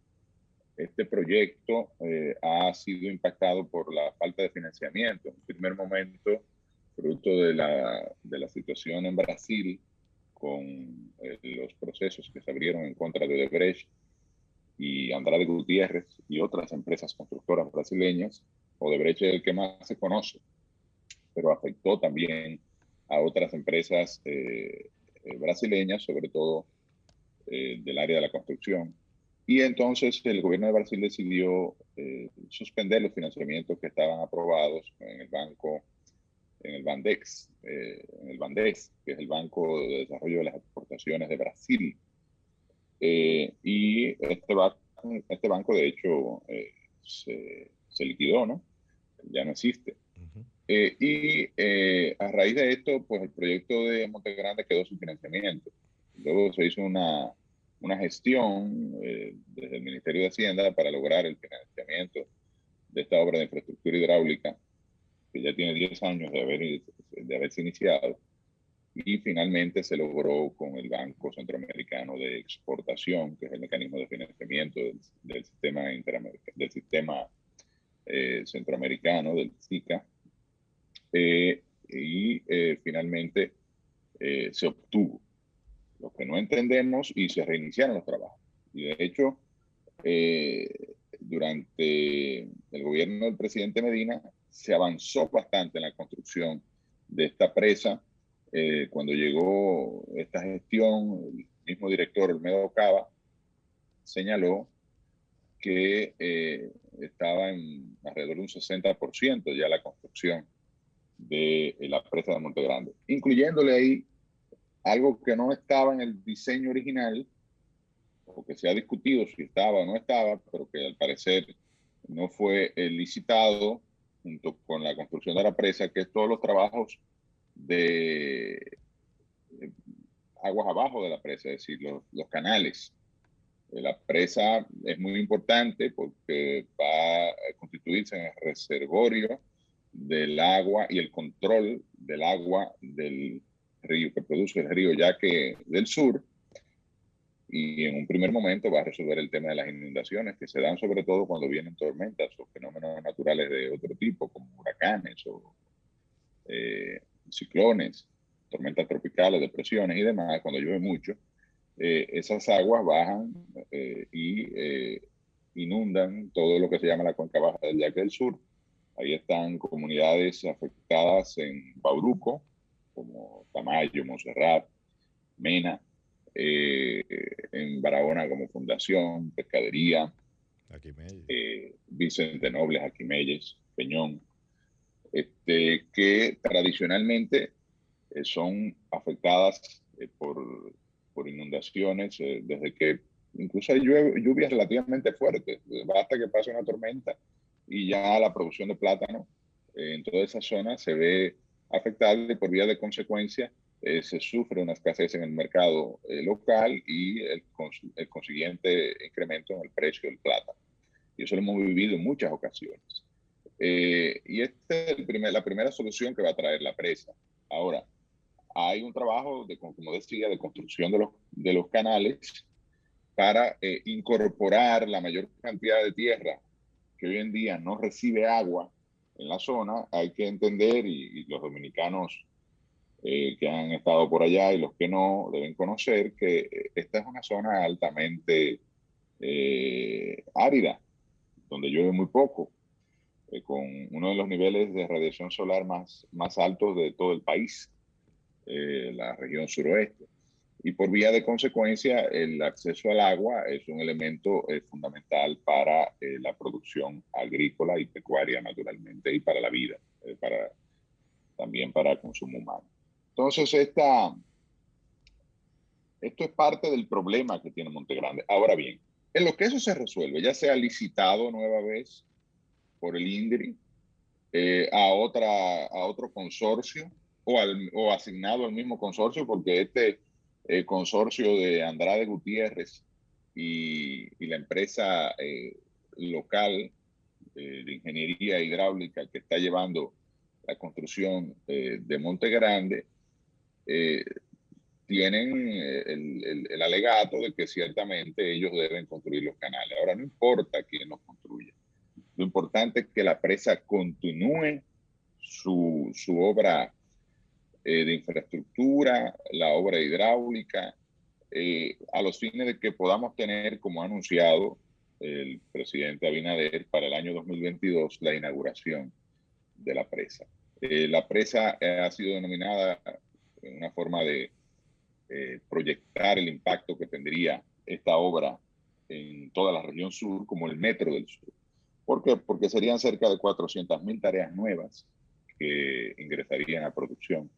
este proyecto eh, ha sido impactado por la falta de financiamiento. En primer momento, fruto de la, de la situación en Brasil, con eh, los procesos que se abrieron en contra de Odebrecht y Andrade Gutiérrez y otras empresas constructoras brasileñas, Odebrecht es el que más se conoce, pero afectó también a otras empresas eh, eh, brasileñas, sobre todo eh, del área de la construcción. Y entonces el gobierno de Brasil decidió suspender los financiamientos que estaban aprobados en el banco, en el Bandex, en el Bandes, que es el Banco de Desarrollo de las Exportaciones de Brasil. y este, banco, este banco, de hecho, se, se liquidó, ¿no? Ya no existe. Eh, y eh, a raíz de esto, pues el proyecto de Monte Grande quedó sin financiamiento. Luego se hizo una, una gestión eh, desde el Ministerio de Hacienda para lograr el financiamiento de esta obra de infraestructura hidráulica, que ya tiene 10 años de, haber, de haberse iniciado. Y finalmente se logró con el Banco Centroamericano de Exportación, que es el mecanismo de financiamiento del, del sistema, del sistema centroamericano, del SICA, eh, y eh, finalmente eh, se obtuvo. Lo que no entendemos y se reiniciaron los trabajos. Y de hecho, durante el gobierno del presidente Medina se avanzó bastante en la construcción de esta presa. cuando llegó esta gestión, el mismo director Olmedo Cava señaló que estaba en alrededor de un 60% ya la construcción de eh, la presa de Monte Grande, incluyéndole ahí algo que no estaba en el diseño original, o que se ha discutido si estaba o no estaba, pero que al parecer no fue licitado junto con la construcción de la presa, que es todos los trabajos de aguas abajo de la presa, es decir, los, los canales. Eh, la presa es muy importante porque va a constituirse en el reservorio del agua y el control del agua del río que produce el río Yaque del sur. Y en un primer momento va a resolver el tema de las inundaciones que se dan sobre todo cuando vienen tormentas o fenómenos naturales de otro tipo, como huracanes o eh, ciclones, tormentas tropicales, depresiones y demás, cuando llueve mucho. Eh, esas aguas bajan eh, y inundan todo lo que se llama la cuenca baja del Yaque del Sur Ahí están comunidades afectadas en Bauruco, como Tamayo, Monserrat, Mena, eh, en Barahona como Fundación, Pescadería, eh, Vicente Nobles, Aquimelles, Peñón, este, que tradicionalmente eh, son afectadas por, por, inundaciones desde que incluso hay lluvias relativamente fuertes, basta que pase una tormenta y ya la producción de plátano eh, en toda esa zona se ve afectada y por vía de consecuencia eh, se sufre una escasez en el mercado eh, local y el, consiguiente incremento en el precio del plátano. Y eso lo hemos vivido en muchas ocasiones. y esta es la primera solución que va a traer la presa. Ahora, hay un trabajo, de, como decía, de construcción de los canales para incorporar la mayor cantidad de tierra que hoy en día no recibe agua en la zona, hay que entender, y, los dominicanos eh, que han estado por allá y los que no deben conocer, que eh, esta es una zona altamente eh, árida, donde llueve muy poco, con uno de los niveles de radiación solar más, más altos de todo el país, la región suroeste y por vía de consecuencia el acceso al agua es un elemento eh, fundamental para eh, la producción agrícola y pecuaria naturalmente y para la vida, eh, para, también para el consumo humano. Entonces, esta, esto es parte del problema que tiene Monte Grande. Ahora bien, en lo que eso se resuelve, ya sea licitado nueva vez por el INDRI eh, a, otra, a otro consorcio o, al, o asignado al mismo consorcio, porque este eh, consorcio de Andrade Gutiérrez y, y la empresa eh, local de ingeniería hidráulica que está llevando la construcción de Monte Grande, tienen el, el, alegato de que ciertamente ellos deben construir los canales. Ahora, no importa quién los construya. Lo importante es que la presa continúe su, su obra eh, de infraestructura, la obra hidráulica, eh, a los fines de que podamos tener, como ha anunciado el presidente Abinader, para el año 2022 la inauguración de la presa. Eh, la presa ha sido denominada en una forma de eh, proyectar el impacto que tendría esta obra en toda la región sur como el metro del sur. ¿Por qué? Porque serían cerca de 400.000 tareas nuevas que ingresarían a producción.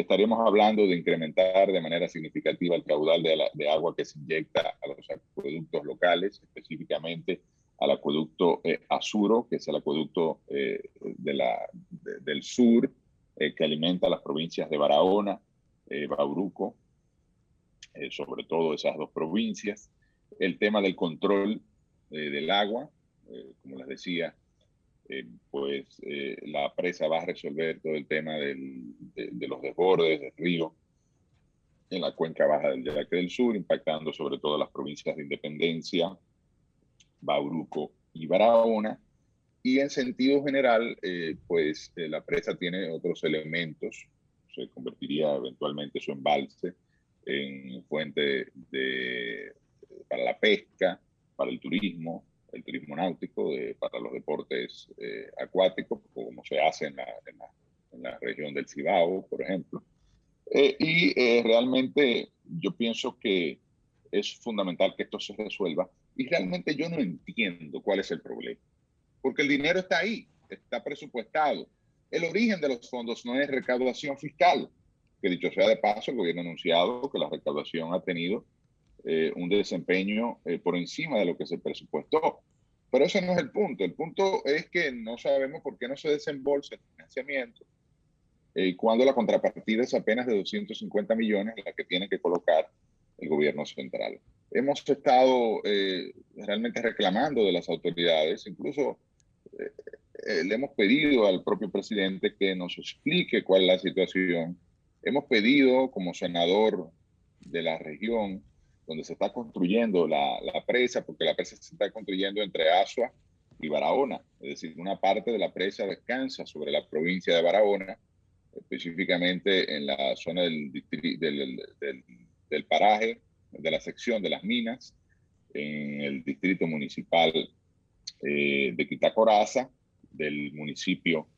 Estaríamos hablando de incrementar de manera significativa el caudal de, agua que se inyecta a los acueductos locales, específicamente al acueducto eh, Azuro, que es el acueducto eh, del sur, que alimenta las provincias de Barahona, Bauruco, eh, sobre todo esas dos provincias. El tema del control eh, del agua, eh, como les decía, pues la presa va a resolver todo el tema del, de, los desbordes del río en la cuenca baja del Yaque del Sur, impactando sobre todo las provincias de Independencia, Bauruco y Barahona. Y en sentido general, pues la presa tiene otros elementos, se convertiría eventualmente su embalse en fuente de, para la pesca, para el turismo, el turismo náutico, para los deportes eh, acuáticos, como se hace en la, en la, región del Cibao, por ejemplo. Eh, y eh, realmente yo pienso que es fundamental que esto se resuelva y realmente yo no entiendo cuál es el problema, porque el dinero está ahí, está presupuestado. El origen de los fondos no es recaudación fiscal, que dicho sea de paso, el gobierno ha anunciado que la recaudación ha tenido eh, un desempeño eh, por encima de lo que se presupuestó. Pero ese no es el punto. El punto es que no sabemos por qué no se desembolsa el financiamiento eh, cuando la contrapartida es apenas de 250 millones la que tiene que colocar el gobierno central. Hemos estado realmente reclamando de las autoridades, incluso le hemos pedido al propio presidente que nos explique cuál es la situación Hemos pedido como senador de la región donde se está construyendo la, presa, porque la presa se está construyendo entre Asua y Barahona, es decir, una parte de la presa descansa sobre la provincia de Barahona, específicamente en la zona del, del, paraje, de la sección de las minas, en el distrito municipal eh, de Quitacoraza, del municipio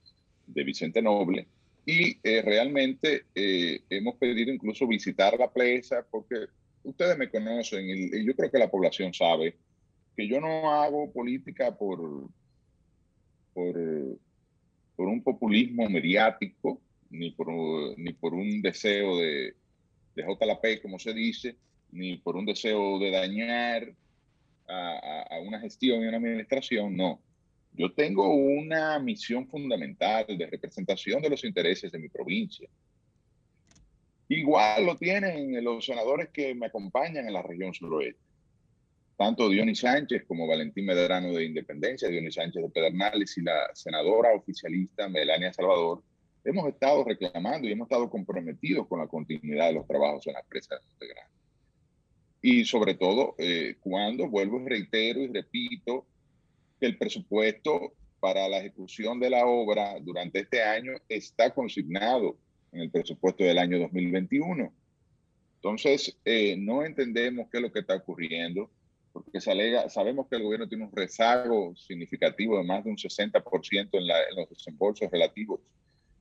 de Vicente Noble, y eh, realmente eh, hemos pedido incluso visitar la presa porque ustedes me conocen y, yo creo que la población sabe que yo no hago política por, por, por un populismo mediático ni por, ni por un deseo de, de JLP, como se dice, ni por un deseo de dañar a, a una gestión y una administración, no. Yo tengo una misión fundamental de representación de los intereses de mi provincia. Igual lo tienen los senadores que me acompañan en la región suroeste. Tanto Dionis Sánchez como Valentín Medrano de Independencia, Dionis Sánchez de Pedernales y la senadora oficialista Melania Salvador, hemos estado reclamando y hemos estado comprometidos con la continuidad de los trabajos en la empresa de Grande. Y sobre todo, eh, cuando vuelvo y reitero y repito que el presupuesto para la ejecución de la obra durante este año está consignado en el presupuesto del año 2021. Entonces, eh, no entendemos qué es lo que está ocurriendo, porque se alega, sabemos que el gobierno tiene un rezago significativo de más de un 60% en, la, en los desembolsos relativos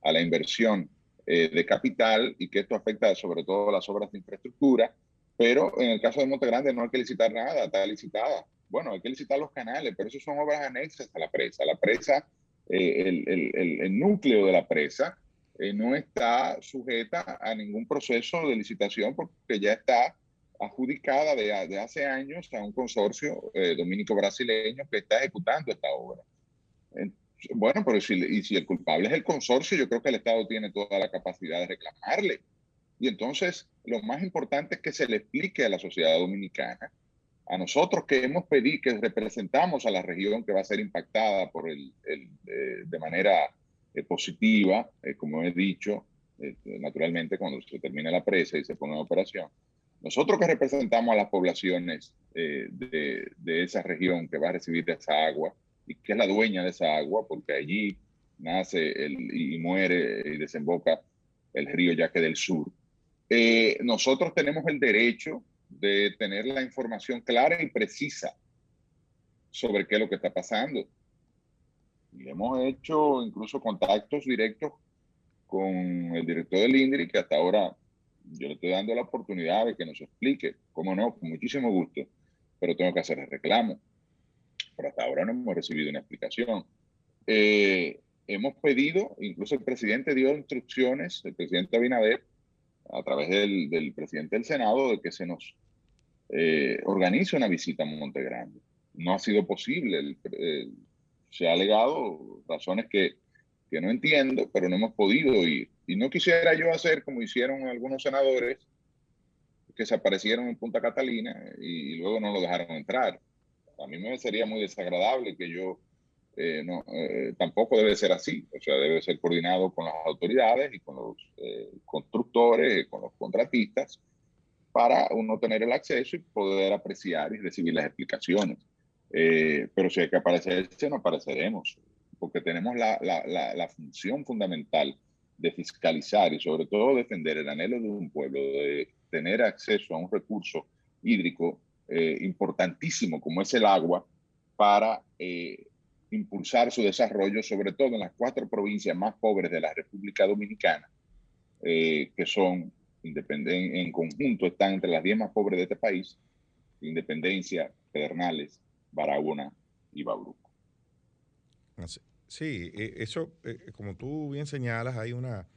a la inversión eh, de capital y que esto afecta sobre todo a las obras de infraestructura, pero en el caso de Monte Grande no hay que licitar nada, está licitada bueno, hay que licitar los canales, pero eso son obras anexas a la presa. La presa, eh, el, el, el, núcleo de la presa eh, no está sujeta a ningún proceso de licitación porque ya está adjudicada de, de hace años a un consorcio eh, dominico-brasileño que está ejecutando esta obra. Bueno, pero si, y si el culpable es el consorcio, yo creo que el Estado tiene toda la capacidad de reclamarle. Y entonces, lo más importante es que se le explique a la sociedad dominicana, a nosotros que hemos pedido, que representamos a la región que va a ser impactada por el, eh, de manera eh, positiva, eh, como he dicho, naturalmente cuando se termine la presa y se pone en operación. Nosotros que representamos a las poblaciones de, de esa región que va a recibir esa agua, y que es la dueña de esa agua, porque allí nace el, y muere y desemboca el río Yaque del Sur. Eh, nosotros tenemos el derecho de tener la información clara y precisa sobre qué es lo que está pasando. Y hemos hecho incluso contactos directos con el director del INDRI, que hasta ahora yo le estoy dando la oportunidad de que nos explique, cómo no, con muchísimo gusto, pero tengo que hacer el reclamo hasta ahora no hemos recibido una explicación. Eh, hemos pedido, incluso el presidente dio instrucciones, el presidente Abinader, a través del, presidente del Senado, de que se nos eh, organice una visita a Monte Grande. No ha sido posible. Se ha alegado razones que, que no entiendo, pero no hemos podido ir. Y no quisiera yo hacer como hicieron algunos senadores que se aparecieron en Punta Catalina y luego no lo dejaron entrar a mí me sería muy desagradable que yo eh, no, eh, tampoco debe ser así, o sea, debe ser coordinado con las autoridades y con los eh, constructores, con los contratistas, para uno tener el acceso y poder apreciar y recibir las explicaciones. Pero si hay que aparecerse, no apareceremos, porque tenemos la, la, la, función fundamental de fiscalizar y sobre todo defender el anhelo de un pueblo de tener acceso a un recurso hídrico eh, importantísimo como es el agua para eh, impulsar su desarrollo, sobre todo en las cuatro provincias más pobres de la República Dominicana, eh, que son, en conjunto, están entre las diez más pobres de este país, Independencia, Pedernales, Barahona y Bauruco.
Sí, eso, como tú bien señalas, hay una...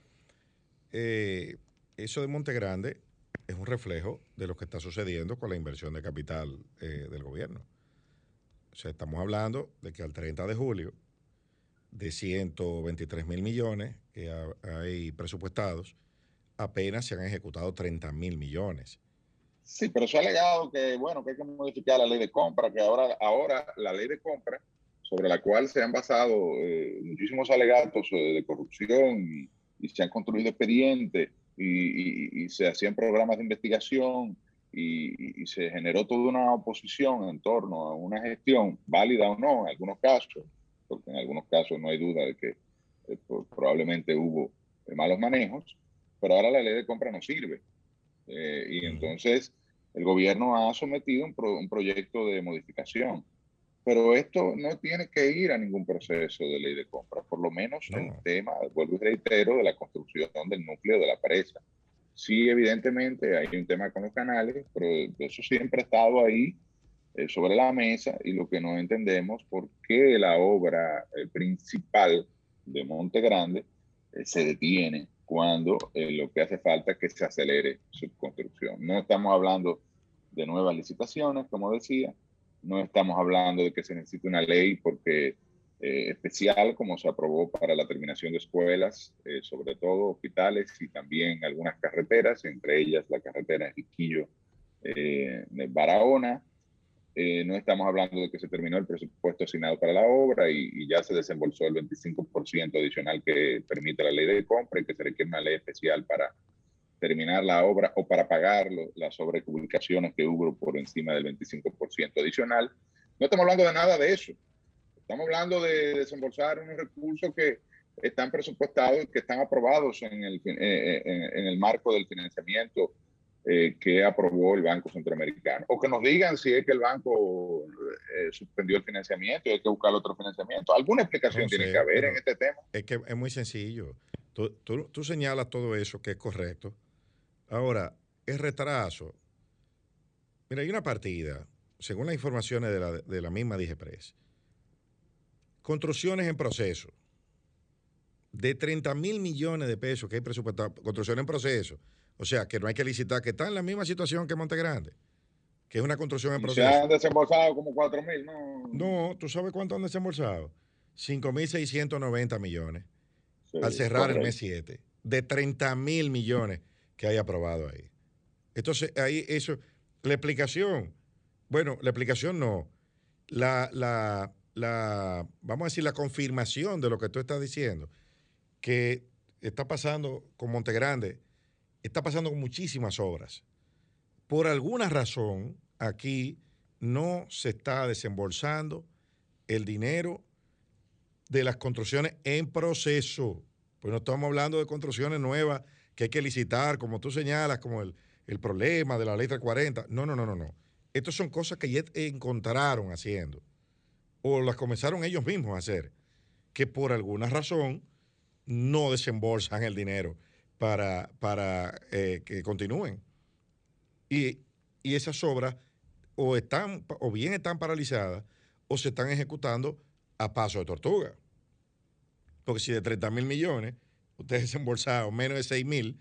eso de Monte Grande es un reflejo de lo que está sucediendo con la inversión de capital eh, del gobierno. O sea, estamos hablando de que al 30 de julio, de 123 mil millones que hay presupuestados, apenas se han ejecutado 30 mil millones.
Sí, pero se ha alegado que, bueno, que hay que modificar la ley de compra, que ahora, ahora la ley de compra, sobre la cual se han basado eh, muchísimos alegatos eh, de corrupción y, y se han construido expedientes y, se hacían programas de investigación y, se generó toda una oposición en torno a una gestión, válida o no, en algunos casos, porque en algunos casos no hay duda de que eh, probablemente hubo eh, malos manejos, pero ahora la ley de compra no sirve. Eh, y entonces el gobierno ha sometido un, un proyecto de modificación. Pero esto no tiene que ir a ningún proceso de ley de compra, por lo menos en el tema, vuelvo y reitero, de la construcción del núcleo de la presa. Sí, evidentemente hay un tema con los canales, pero eso siempre ha estado ahí eh, sobre la mesa y lo que no entendemos por qué la obra eh, principal de Monte Grande eh, se detiene cuando lo que hace falta es que se acelere su construcción. No estamos hablando de nuevas licitaciones, como decía, no estamos hablando de que se necesite una ley porque eh, especial como se aprobó para la terminación de escuelas, eh, sobre todo hospitales y también algunas carreteras, entre ellas la carretera Riquillo eh, de Barahona. No estamos hablando de que se terminó el presupuesto asignado para la obra y, y ya se desembolsó el 25% adicional que permite la ley de compra y que se requiere una ley especial para terminar la obra o para pagar las sobrepublicaciones que hubo por encima del 25% adicional. No estamos hablando de nada de eso. Estamos hablando de desembolsar unos recursos que están presupuestados, que están aprobados en el, eh, eh, en, el marco del financiamiento eh, que aprobó el Banco Centroamericano. O que nos digan si es que el banco suspendió el financiamiento y hay que buscar otro financiamiento. ¿Alguna explicación tiene que haber en este tema?
Es que es muy sencillo. Tú, tú, tú señalas todo eso que es correcto, Ahora, el retraso. Mira, hay una partida, según las informaciones de la, de la misma DIGEPRES, construcciones en proceso, de 30 mil millones de pesos que hay presupuestado, construcción en proceso, o sea, que no hay que licitar, que está en la misma situación que Monte Grande, que es una construcción en proceso.
Se han desembolsado como 4 mil, ¿no?
No, ¿tú sabes cuánto han desembolsado? 5.690 millones al cerrar el mes 7, de 30 mil millones que hay aprobado ahí. Entonces, ahí eso, la explicación, bueno, la explicación no, la, la, la, vamos a decir, la confirmación de lo que tú estás diciendo, que está pasando con Montegrande, está pasando con muchísimas obras. Por alguna razón, aquí no se está desembolsando el dinero de las construcciones en proceso. Pues no estamos hablando de construcciones nuevas que hay que licitar, como tú señalas, como el, el problema de la ley 340. No, no, no, no, no. Estas son cosas que ya encontraron haciendo o las comenzaron ellos mismos a hacer, que por alguna razón no desembolsan el dinero para, para eh, que continúen. Y, y esas obras o, están, o bien están paralizadas o se están ejecutando a paso de tortuga. Porque si de 30 mil millones usted desembolsado menos de 6 mil,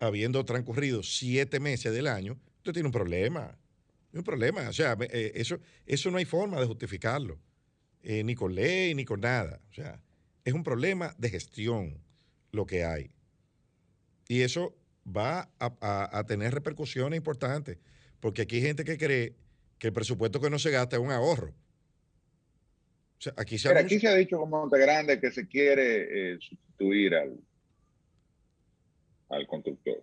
habiendo transcurrido siete meses del año, usted tiene un problema. Un problema. O sea, eh, eso, eso no hay forma de justificarlo. Eh, ni con ley, ni con nada. O sea, es un problema de gestión lo que hay. Y eso va a, tener repercusiones importantes, porque aquí hay gente que cree que el presupuesto que no se gasta es un ahorro.
O sea, aquí se, Pero aquí se ha dicho con Montegrande que se quiere eh, sustituir al, al constructor.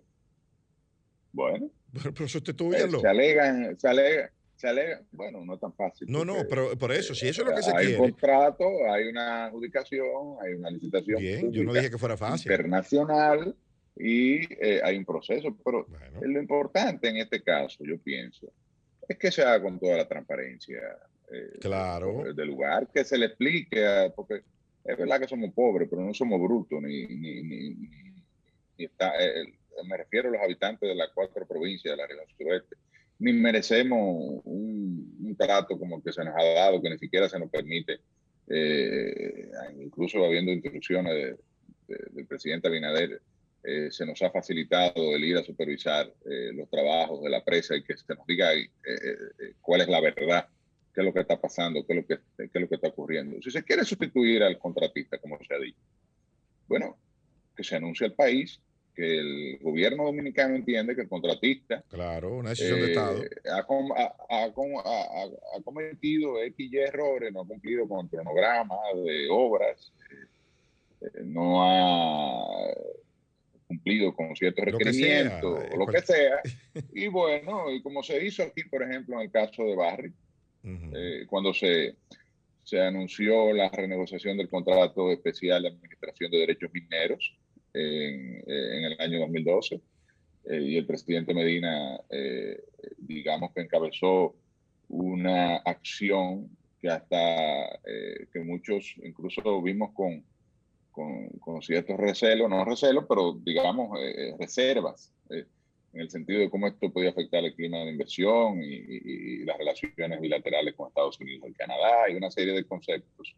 Bueno.
Pero, sustituyanlo.
se alegan, se alegan, bueno, no tan fácil.
No, no, pero por eso, si eso es lo que se
hay
quiere.
Hay un contrato, hay una adjudicación, hay una licitación.
Bien, yo no dije que fuera fácil.
Internacional y eh, hay un proceso, pero lo importante en este caso, yo pienso, es que se haga con toda la transparencia
eh, claro.
del lugar, que se le explique, porque es verdad que somos pobres, pero no somos brutos, ni, ni, ni, está, eh, me refiero a los habitantes de las cuatro provincias de la región sureste ni merecemos un, trato como el que se nos ha dado, que ni siquiera se nos permite, eh, incluso habiendo instrucciones del presidente Abinader, eh, se nos ha facilitado el ir a supervisar eh, los trabajos de la presa y que se nos diga cuál es la verdad, qué es lo que está pasando, qué es lo que, qué es lo que está ocurriendo. Si se quiere sustituir al contratista, como se ha dicho, bueno, que se anuncie al país que el gobierno dominicano entiende que el contratista.
Claro, una decisión de Estado.
Eh, ha, ha, cometido X y errores, no ha cumplido con el cronograma de obras, eh, eh, no ha cumplido con ciertos requerimientos, o lo que sea. Y bueno, y como se hizo aquí, por ejemplo, en el caso de Barry, cuando se, se anunció la renegociación del contrato especial de administración de derechos mineros, en, en el año 2012 eh, y el presidente Medina, eh, digamos que encabezó una acción que hasta eh, que muchos incluso vimos con, con, con, ciertos recelos, no recelos, pero digamos reservas, en el sentido de cómo esto podía afectar el clima de inversión y, y, las relaciones bilaterales con Estados Unidos y Canadá y una serie de conceptos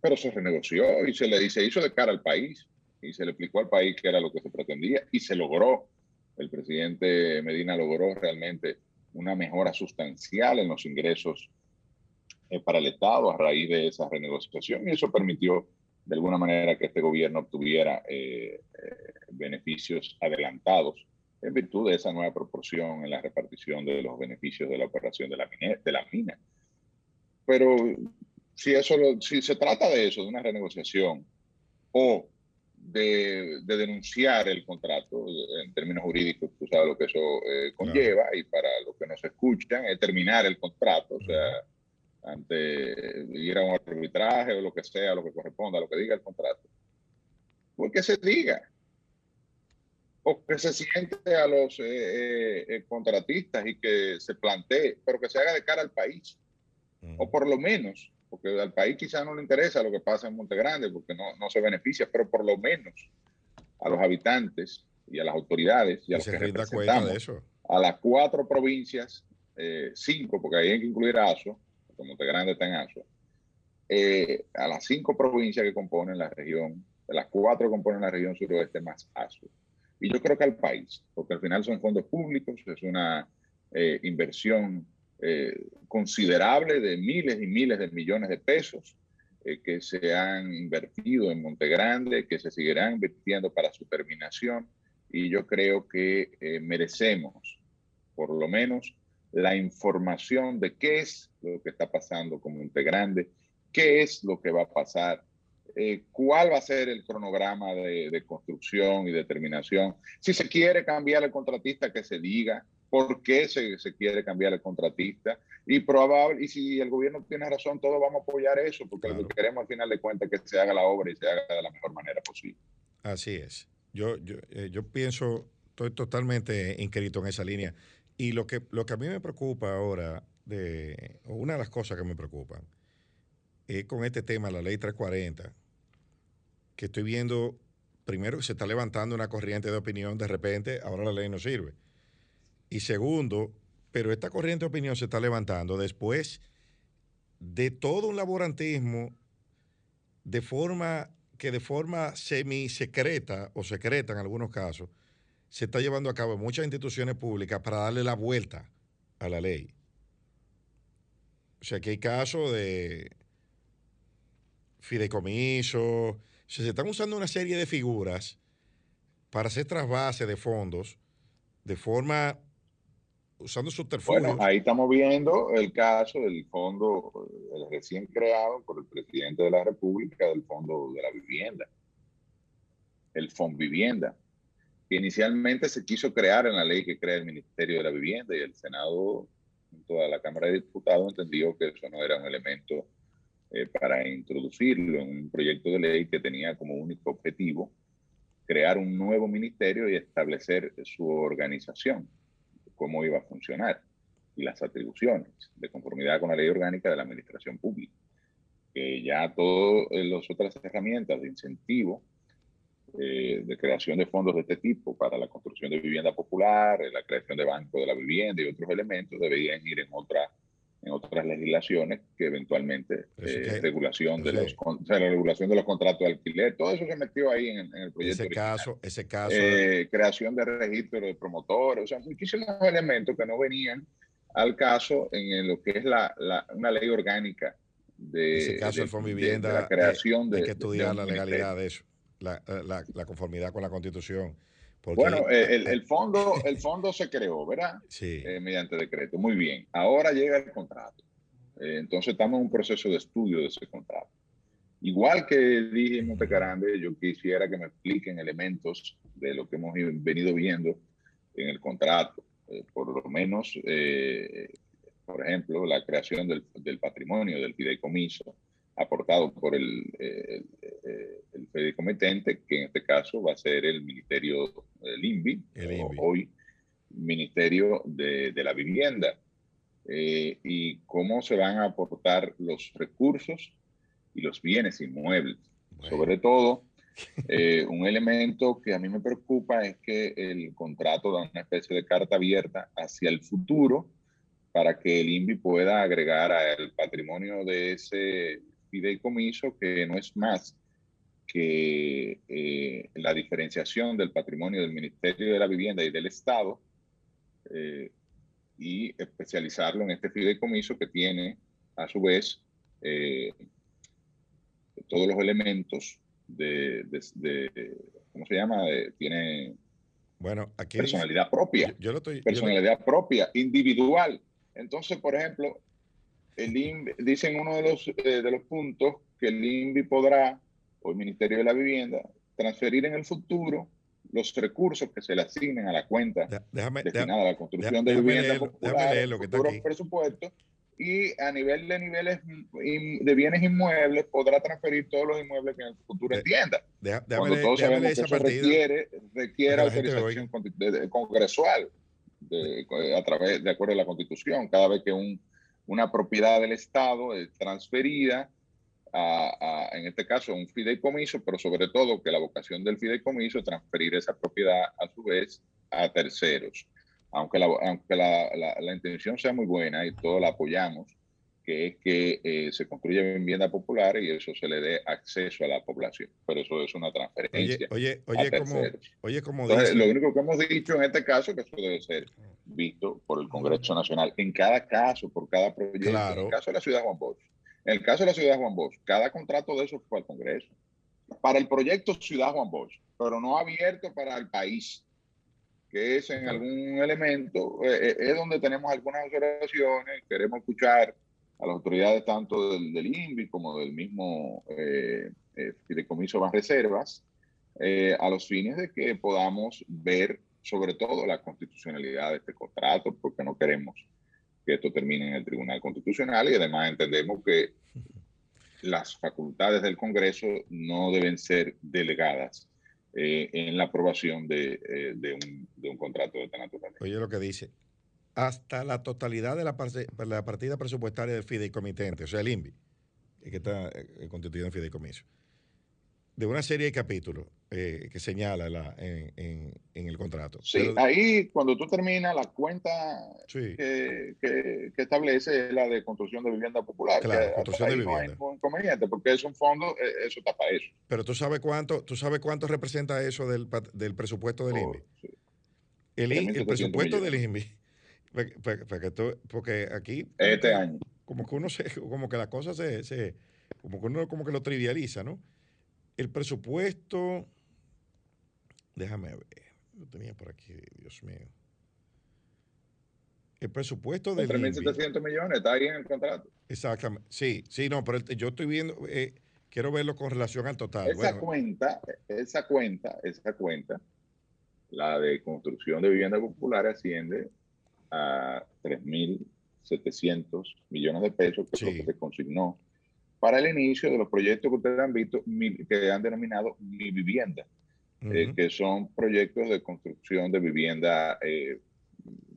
pero se renegoció y se le se hizo de cara al país y se le explicó al país qué era lo que se pretendía y se logró. El presidente Medina logró realmente una mejora sustancial en los ingresos eh, para el Estado a raíz de esa renegociación y eso permitió de alguna manera que este gobierno obtuviera eh, eh, beneficios adelantados en virtud de esa nueva proporción en la repartición de los beneficios de la operación de la, de la mina. Pero si, eso si se trata de eso, de una renegociación o de, denunciar el contrato en términos jurídicos, tú sabes lo que eso eh, conlleva y para los que nos escuchan, es terminar el contrato, o sea, ante ir a un arbitraje o lo que sea, lo que corresponda, lo que diga el contrato. Pues que se diga. O que se siente a los eh, eh, contratistas y que se plantee, pero que se haga de cara al país. O por lo menos porque al país quizás no le interesa lo que pasa en Monte Grande, porque no, no se beneficia, pero por lo menos a los habitantes y a las autoridades y a los que representamos, de eso. a las cuatro provincias, eh, cinco, porque ahí hay que incluir ASO, porque Monte Grande está en ASO, eh, a las cinco provincias que componen la región, de las cuatro que componen la región suroeste más ASO. Y yo creo que al país, porque al final son fondos públicos, es una eh, inversión eh, considerable de miles y miles de millones de pesos eh, que se han invertido en Monte Grande, que se seguirán invirtiendo para su terminación. Y yo creo que eh, merecemos, por lo menos, la información de qué es lo que está pasando con Monte Grande, qué es lo que va a pasar, cuál va a ser el cronograma de, de construcción y determinación. Si se quiere cambiar el contratista, que se diga, por qué se, se, quiere cambiar el contratista. Y probable y si el gobierno tiene razón todos vamos a apoyar eso porque lo que queremos al final de cuentas es que se haga la obra y se haga de la mejor manera posible.
Así es. Yo yo, eh, yo pienso estoy totalmente inscrito en esa línea y lo que lo que a mí me preocupa ahora de una de las cosas que me preocupan es con este tema la ley 340 que estoy viendo primero que se está levantando una corriente de opinión de repente ahora la ley no sirve. Y segundo, pero esta corriente de opinión se está levantando después de todo un laborantismo de forma que de forma semi secreta o secreta en algunos casos se está llevando a cabo en muchas instituciones públicas para darle la vuelta a la ley. O sea que hay casos de fideicomiso, se están usando una serie de figuras para hacer trasvase de fondos de forma usando subterfugios.
Bueno, ahí estamos viendo el caso del fondo el recién creado por el presidente de la República del Fondo de la Vivienda, el Fondo Vivienda, que inicialmente se quiso crear en la ley que crea el Ministerio de la Vivienda y el Senado, junto a la Cámara de Diputados, entendió que eso no era un elemento eh, para introducirlo en un proyecto de ley que tenía como único objetivo crear un nuevo ministerio y establecer su organización cómo iba a funcionar y las atribuciones de conformidad con la ley orgánica de la administración pública. Que ya todas las otras herramientas de incentivo eh, de creación de fondos de este tipo para la construcción de vivienda popular, la creación de bancos de la vivienda y otros elementos deberían ir en otra en otras legislaciones que eventualmente eh, regulación de los o sea, la regulación de los contratos de alquiler todo eso se metió ahí en, el proyecto
ese caso ese caso
eh, creación de registro de promotores o sea muchísimos elementos que no venían al caso en lo que es la, la una ley orgánica de
ese caso del fondo vivienda
la creación de,
hay que estudiar la legalidad de eso la, la, la conformidad con la constitución
bueno, eh, el, el, fondo, el fondo se creó, ¿verdad?
Sí.
Eh, mediante decreto. Muy bien. Ahora llega el contrato. Eh, entonces estamos en un proceso de estudio de ese contrato. Igual que dije en Montecarande, yo quisiera que me expliquen elementos de lo que hemos venido viendo en el contrato. por lo menos, por ejemplo, la creación del, del patrimonio, del fideicomiso, aportado por el, el, el, que en este caso va a ser el Ministerio del INVI, hoy Ministerio de, de la Vivienda, eh, y cómo se van a aportar los recursos y los bienes inmuebles. Sobre todo, eh, un elemento que a mí me preocupa es que el contrato da una especie de carta abierta hacia el futuro para que el INVI pueda agregar al patrimonio de ese fideicomiso que no es más que eh, la diferenciación del patrimonio del Ministerio de la Vivienda y del Estado eh, y especializarlo en este fideicomiso que tiene a su vez eh, todos los elementos de, ¿cómo se llama? tiene
bueno, aquí
personalidad propia,
yo, lo estoy,
personalidad propia, individual. Entonces, por ejemplo, el INVI, dicen uno de los, de los puntos que el INVI podrá o el Ministerio de la Vivienda transferir en el futuro los recursos que se le asignen a la cuenta destinada a la construcción de vivienda popular, futuros presupuestos, y a nivel de niveles de bienes inmuebles podrá transferir todos los inmuebles que en el futuro entienda. Cuando todos sabemos que eso requiere, requiere autorización congresual a través, de acuerdo a la Constitución. Cada vez que un, una propiedad del Estado es transferida a, en este caso, un fideicomiso, pero sobre todo que la vocación del fideicomiso es transferir esa propiedad a su vez a terceros. Aunque la, aunque la, la, intención sea muy buena y todos la apoyamos, que es que eh, se construya vivienda popular y eso se le dé acceso a la población. Pero eso es una transferencia.
Oye, oye, oye, como, oye como
Entonces, lo único que hemos dicho en este caso es que eso debe ser visto por el Congreso Nacional en cada caso, por cada proyecto. En el caso de la ciudad de Juan Bosch. En el caso de la ciudad de Juan Bosch, cada contrato de eso fue al Congreso. Para el proyecto Ciudad Juan Bosch, pero no abierto para el país, que es en algún elemento, eh, eh, es donde tenemos algunas observaciones, queremos escuchar a las autoridades tanto del, del INVI como del mismo eh, eh Fideicomiso Más Reservas, a los fines de que podamos ver sobre todo la constitucionalidad de este contrato, porque no queremos que esto termine en el Tribunal Constitucional y además entendemos que las facultades del Congreso no deben ser delegadas eh, en la aprobación de, eh, de, un, contrato de esta naturaleza.
Oye lo que dice, hasta la totalidad de la, la partida presupuestaria del fideicomitente, o sea, el INVI, que está eh, constituido en fideicomiso, de una serie de capítulos eh, que señala la, en, en, en, el contrato.
Sí, ahí cuando tú terminas la cuenta sí. que, que, que, establece la de construcción de vivienda popular.
Claro, construcción de
vivienda. No hay inconveniente porque es un fondo, eh, eso tapa eso.
Pero tú sabes cuánto, tú sabes cuánto representa eso del, del presupuesto del oh, INVI. Sí. El, el presupuesto millones. del INVI. Porque, porque aquí.
Este año.
Como que uno se, como que la cosa se, se como que uno como que lo trivializa, ¿no? El presupuesto, déjame ver, lo tenía por aquí, Dios mío. El presupuesto de
3.700 millones, está ahí en el contrato.
Exactamente, sí, sí, no, pero yo estoy viendo, eh, quiero verlo con relación al total.
Esa bueno. cuenta, esa cuenta, esa cuenta, la de construcción de vivienda popular asciende a 3.700 millones de pesos, que sí. es lo que se consignó para el inicio de los proyectos que ustedes han visto, que han denominado Mi Vivienda, uh -huh. eh, que son proyectos de construcción de vivienda eh,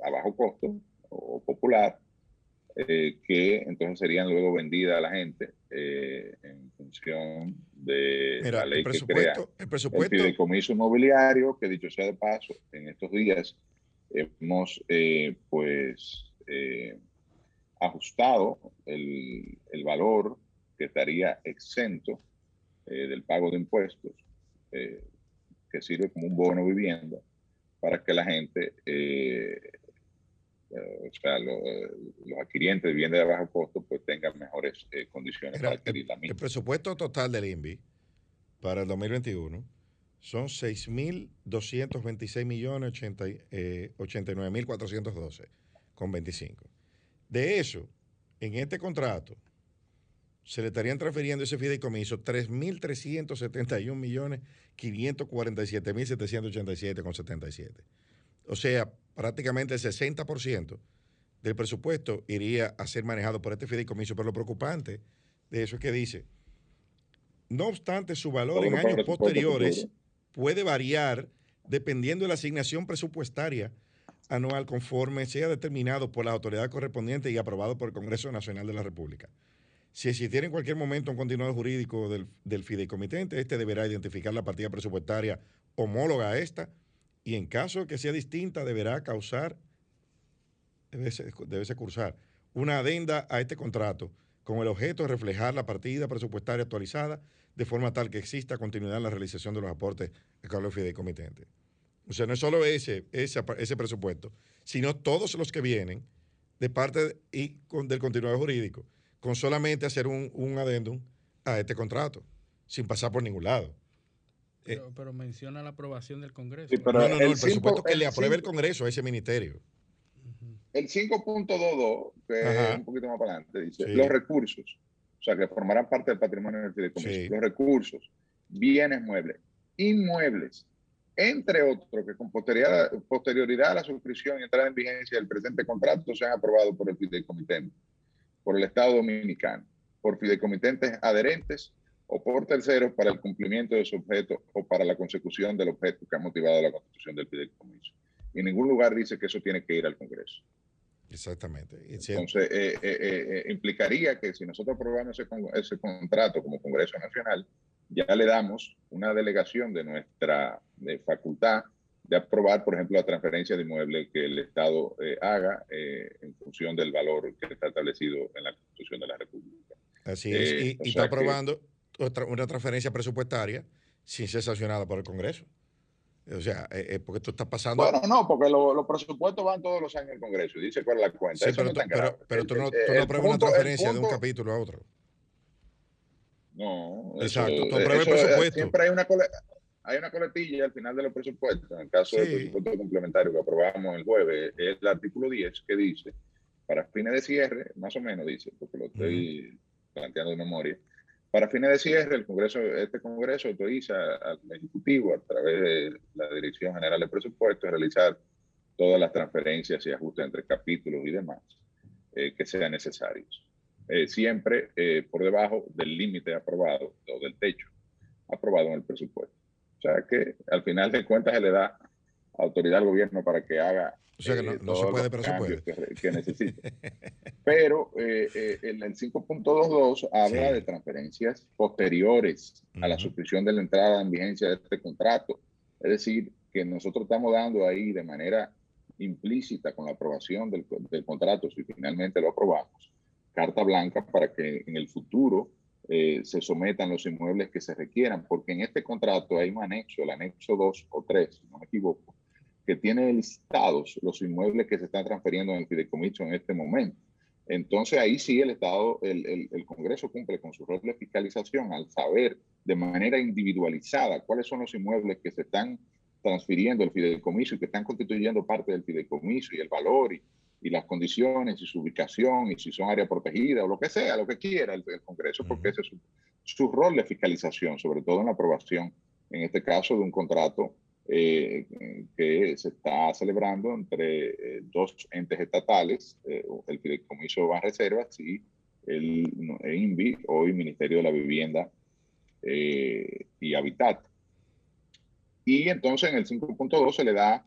a bajo costo o popular, eh, que entonces serían luego vendidas a la gente eh, en función de
Mira,
la ley que
el presupuesto.
El fideicomiso inmobiliario, que dicho sea de paso, en estos días hemos eh, pues ajustado el, el valor que estaría exento eh, del pago de impuestos, eh, que sirve como un bono vivienda para que la gente, eh, o sea, lo, los adquirientes de vivienda de bajo costo, pues tengan mejores condiciones
Era,
para adquirir la
misma.
misma.
El presupuesto total del INVI para el 2021 son 6.226 millones 89.412 con 25. De eso, en este contrato, se le estarían transfiriendo ese fideicomiso 3.371 millones 547.787 con 77. O sea, prácticamente el 60% del presupuesto iría a ser manejado por este fideicomiso. Pero lo preocupante de eso es que dice, no obstante su valor en años posteriores puede variar dependiendo de la asignación presupuestaria anual conforme sea determinado por la autoridad correspondiente y aprobado por el Congreso Nacional de la República. Si existiera en cualquier momento un continuado jurídico del, fideicomitente, este deberá identificar la partida presupuestaria homóloga a esta y en caso de que sea distinta deberá causar, debe ser, cursar, una adenda a este contrato con el objeto de reflejar la partida presupuestaria actualizada de forma tal que exista continuidad en la realización de los aportes a fideicomitente. O sea, no es solo ese, ese, ese presupuesto, sino todos los que vienen de parte y con, del continuado jurídico con solamente hacer un, un adendum a este contrato, sin pasar por ningún lado.
Pero, eh, pero menciona la aprobación del Congreso.
Sí, pero
no, no, no, el,
el
presupuesto que
el
le apruebe
cinco,
el Congreso a ese ministerio.
El 5.22, que
Ajá.
es un poquito más para adelante, dice,
Sí.
los recursos, o sea, que formarán parte del patrimonio del fideicomiso,
Sí.
los recursos, bienes muebles, inmuebles, entre otros, que con posterioridad, posterioridad a la suscripción y entrada en vigencia del presente contrato sean aprobados por el fideicomitente, por el Estado Dominicano, por fideicomitentes adherentes o por terceros para el cumplimiento de su objeto o para la consecución del objeto que ha motivado la constitución del fideicomiso. Y en ningún lugar dice que eso tiene que ir al Congreso.
Exactamente.
Entonces, eh, eh, eh, eh, implicaría que si nosotros aprobamos ese, con- ese contrato como Congreso Nacional, ya le damos una delegación de nuestra de facultad de aprobar, por ejemplo, la transferencia de inmueble que el Estado eh, haga eh, en función del valor que está establecido en la Constitución de la República.
Así es.
Eh,
y,
o
y está aprobando otra, una transferencia presupuestaria sin ser sancionada por el Congreso. O sea, porque tú estás pasando.
Bueno, no, porque los presupuestos van todos los años al Congreso y dice cuál es la cuenta.
Sí, pero, tú, pero, pero, tú no, tú no apruebas una transferencia de un capítulo a otro.
No.
Exacto, tú apruebas el presupuesto.
Siempre hay una, hay una coletilla al final de los presupuestos. En el caso del presupuesto complementario que aprobamos el jueves, es el artículo 10 que dice, para fines de cierre, más o menos dice, porque lo estoy planteando de memoria, para fines de cierre, el Congreso, este Congreso autoriza al Ejecutivo, a través de la Dirección General de Presupuestos, a realizar todas las transferencias y ajustes entre capítulos y demás eh, que sean necesarios. Eh, siempre eh, por debajo del límite aprobado o del techo aprobado en el presupuesto. O sea que al final de cuentas se le da autoridad al gobierno para que haga
o sea que no, eh, se puede presupuesto.
Que, que necesite. Pero eh, eh, en el 5.22 habla de transferencias posteriores a la suscripción de la entrada en vigencia de este contrato. Es decir, que nosotros estamos dando ahí de manera implícita con la aprobación del, del contrato, si finalmente lo aprobamos, carta blanca para que en el futuro se sometan los inmuebles que se requieran, porque en este contrato hay un anexo, el anexo 2 o 3, si no me equivoco, que tiene listados los inmuebles que se están transfiriendo en el fideicomiso en este momento. Entonces ahí sí el Estado, el, el, Congreso cumple con su rol de fiscalización al saber de manera individualizada cuáles son los inmuebles que se están transfiriendo al fideicomiso y que están constituyendo parte del fideicomiso y el valor y las condiciones y su ubicación y si son área protegida o lo que sea, lo que quiera el, Congreso, porque ese es su, su, rol de fiscalización, sobre todo en la aprobación, en este caso, de un contrato eh, que se está celebrando entre eh, dos entes estatales, eh, el Fideicomiso Reservas y el INVI, hoy Ministerio de la Vivienda y Habitat. Y entonces en el 5.2 se le da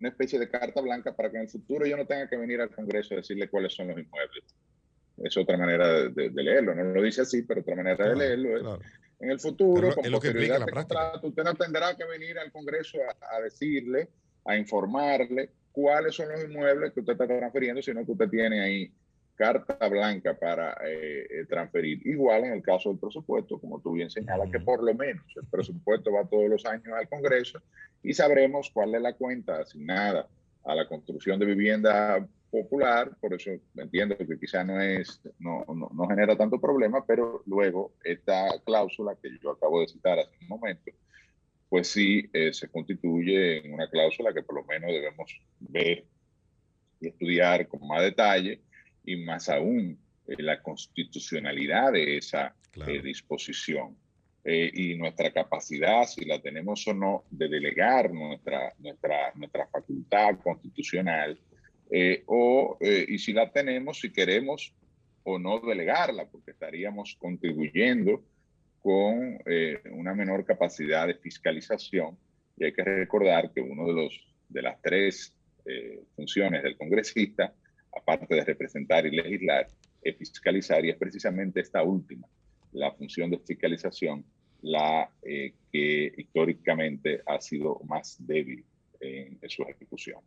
una especie de carta blanca para que en el futuro yo no tenga que venir al Congreso a decirle cuáles son los inmuebles. Es otra manera de, leerlo, no lo dice así, pero otra manera de leerlo en el futuro,
es lo, con que
contrato, usted no tendrá que venir al Congreso a, decirle, a informarle cuáles son los inmuebles que usted está transfiriendo, sino que usted tiene ahí carta blanca para eh, eh, transferir. Igual en el caso del presupuesto, como tú bien señalas, que por lo menos el presupuesto va todos los años al Congreso y sabremos cuál es la cuenta asignada a la construcción de vivienda popular, por eso entiendo que quizá no es, no, no, genera tanto problema, pero luego esta cláusula que yo acabo de citar hace un momento, pues sí eh, se constituye en una cláusula que por lo menos debemos ver y estudiar con más detalle y más aún eh, la constitucionalidad de esa eh, disposición y nuestra capacidad, si la tenemos o no, de delegar nuestra, nuestra, nuestra facultad constitucional eh, o, eh, y si la tenemos, si queremos o no delegarla, porque estaríamos contribuyendo con eh, una menor capacidad de fiscalización. Y hay que recordar que uno de, los, de las tres funciones del congresista, aparte de representar y legislar, es fiscalizar y es precisamente esta última, la función de fiscalización, la que históricamente ha sido más débil en su ejecución.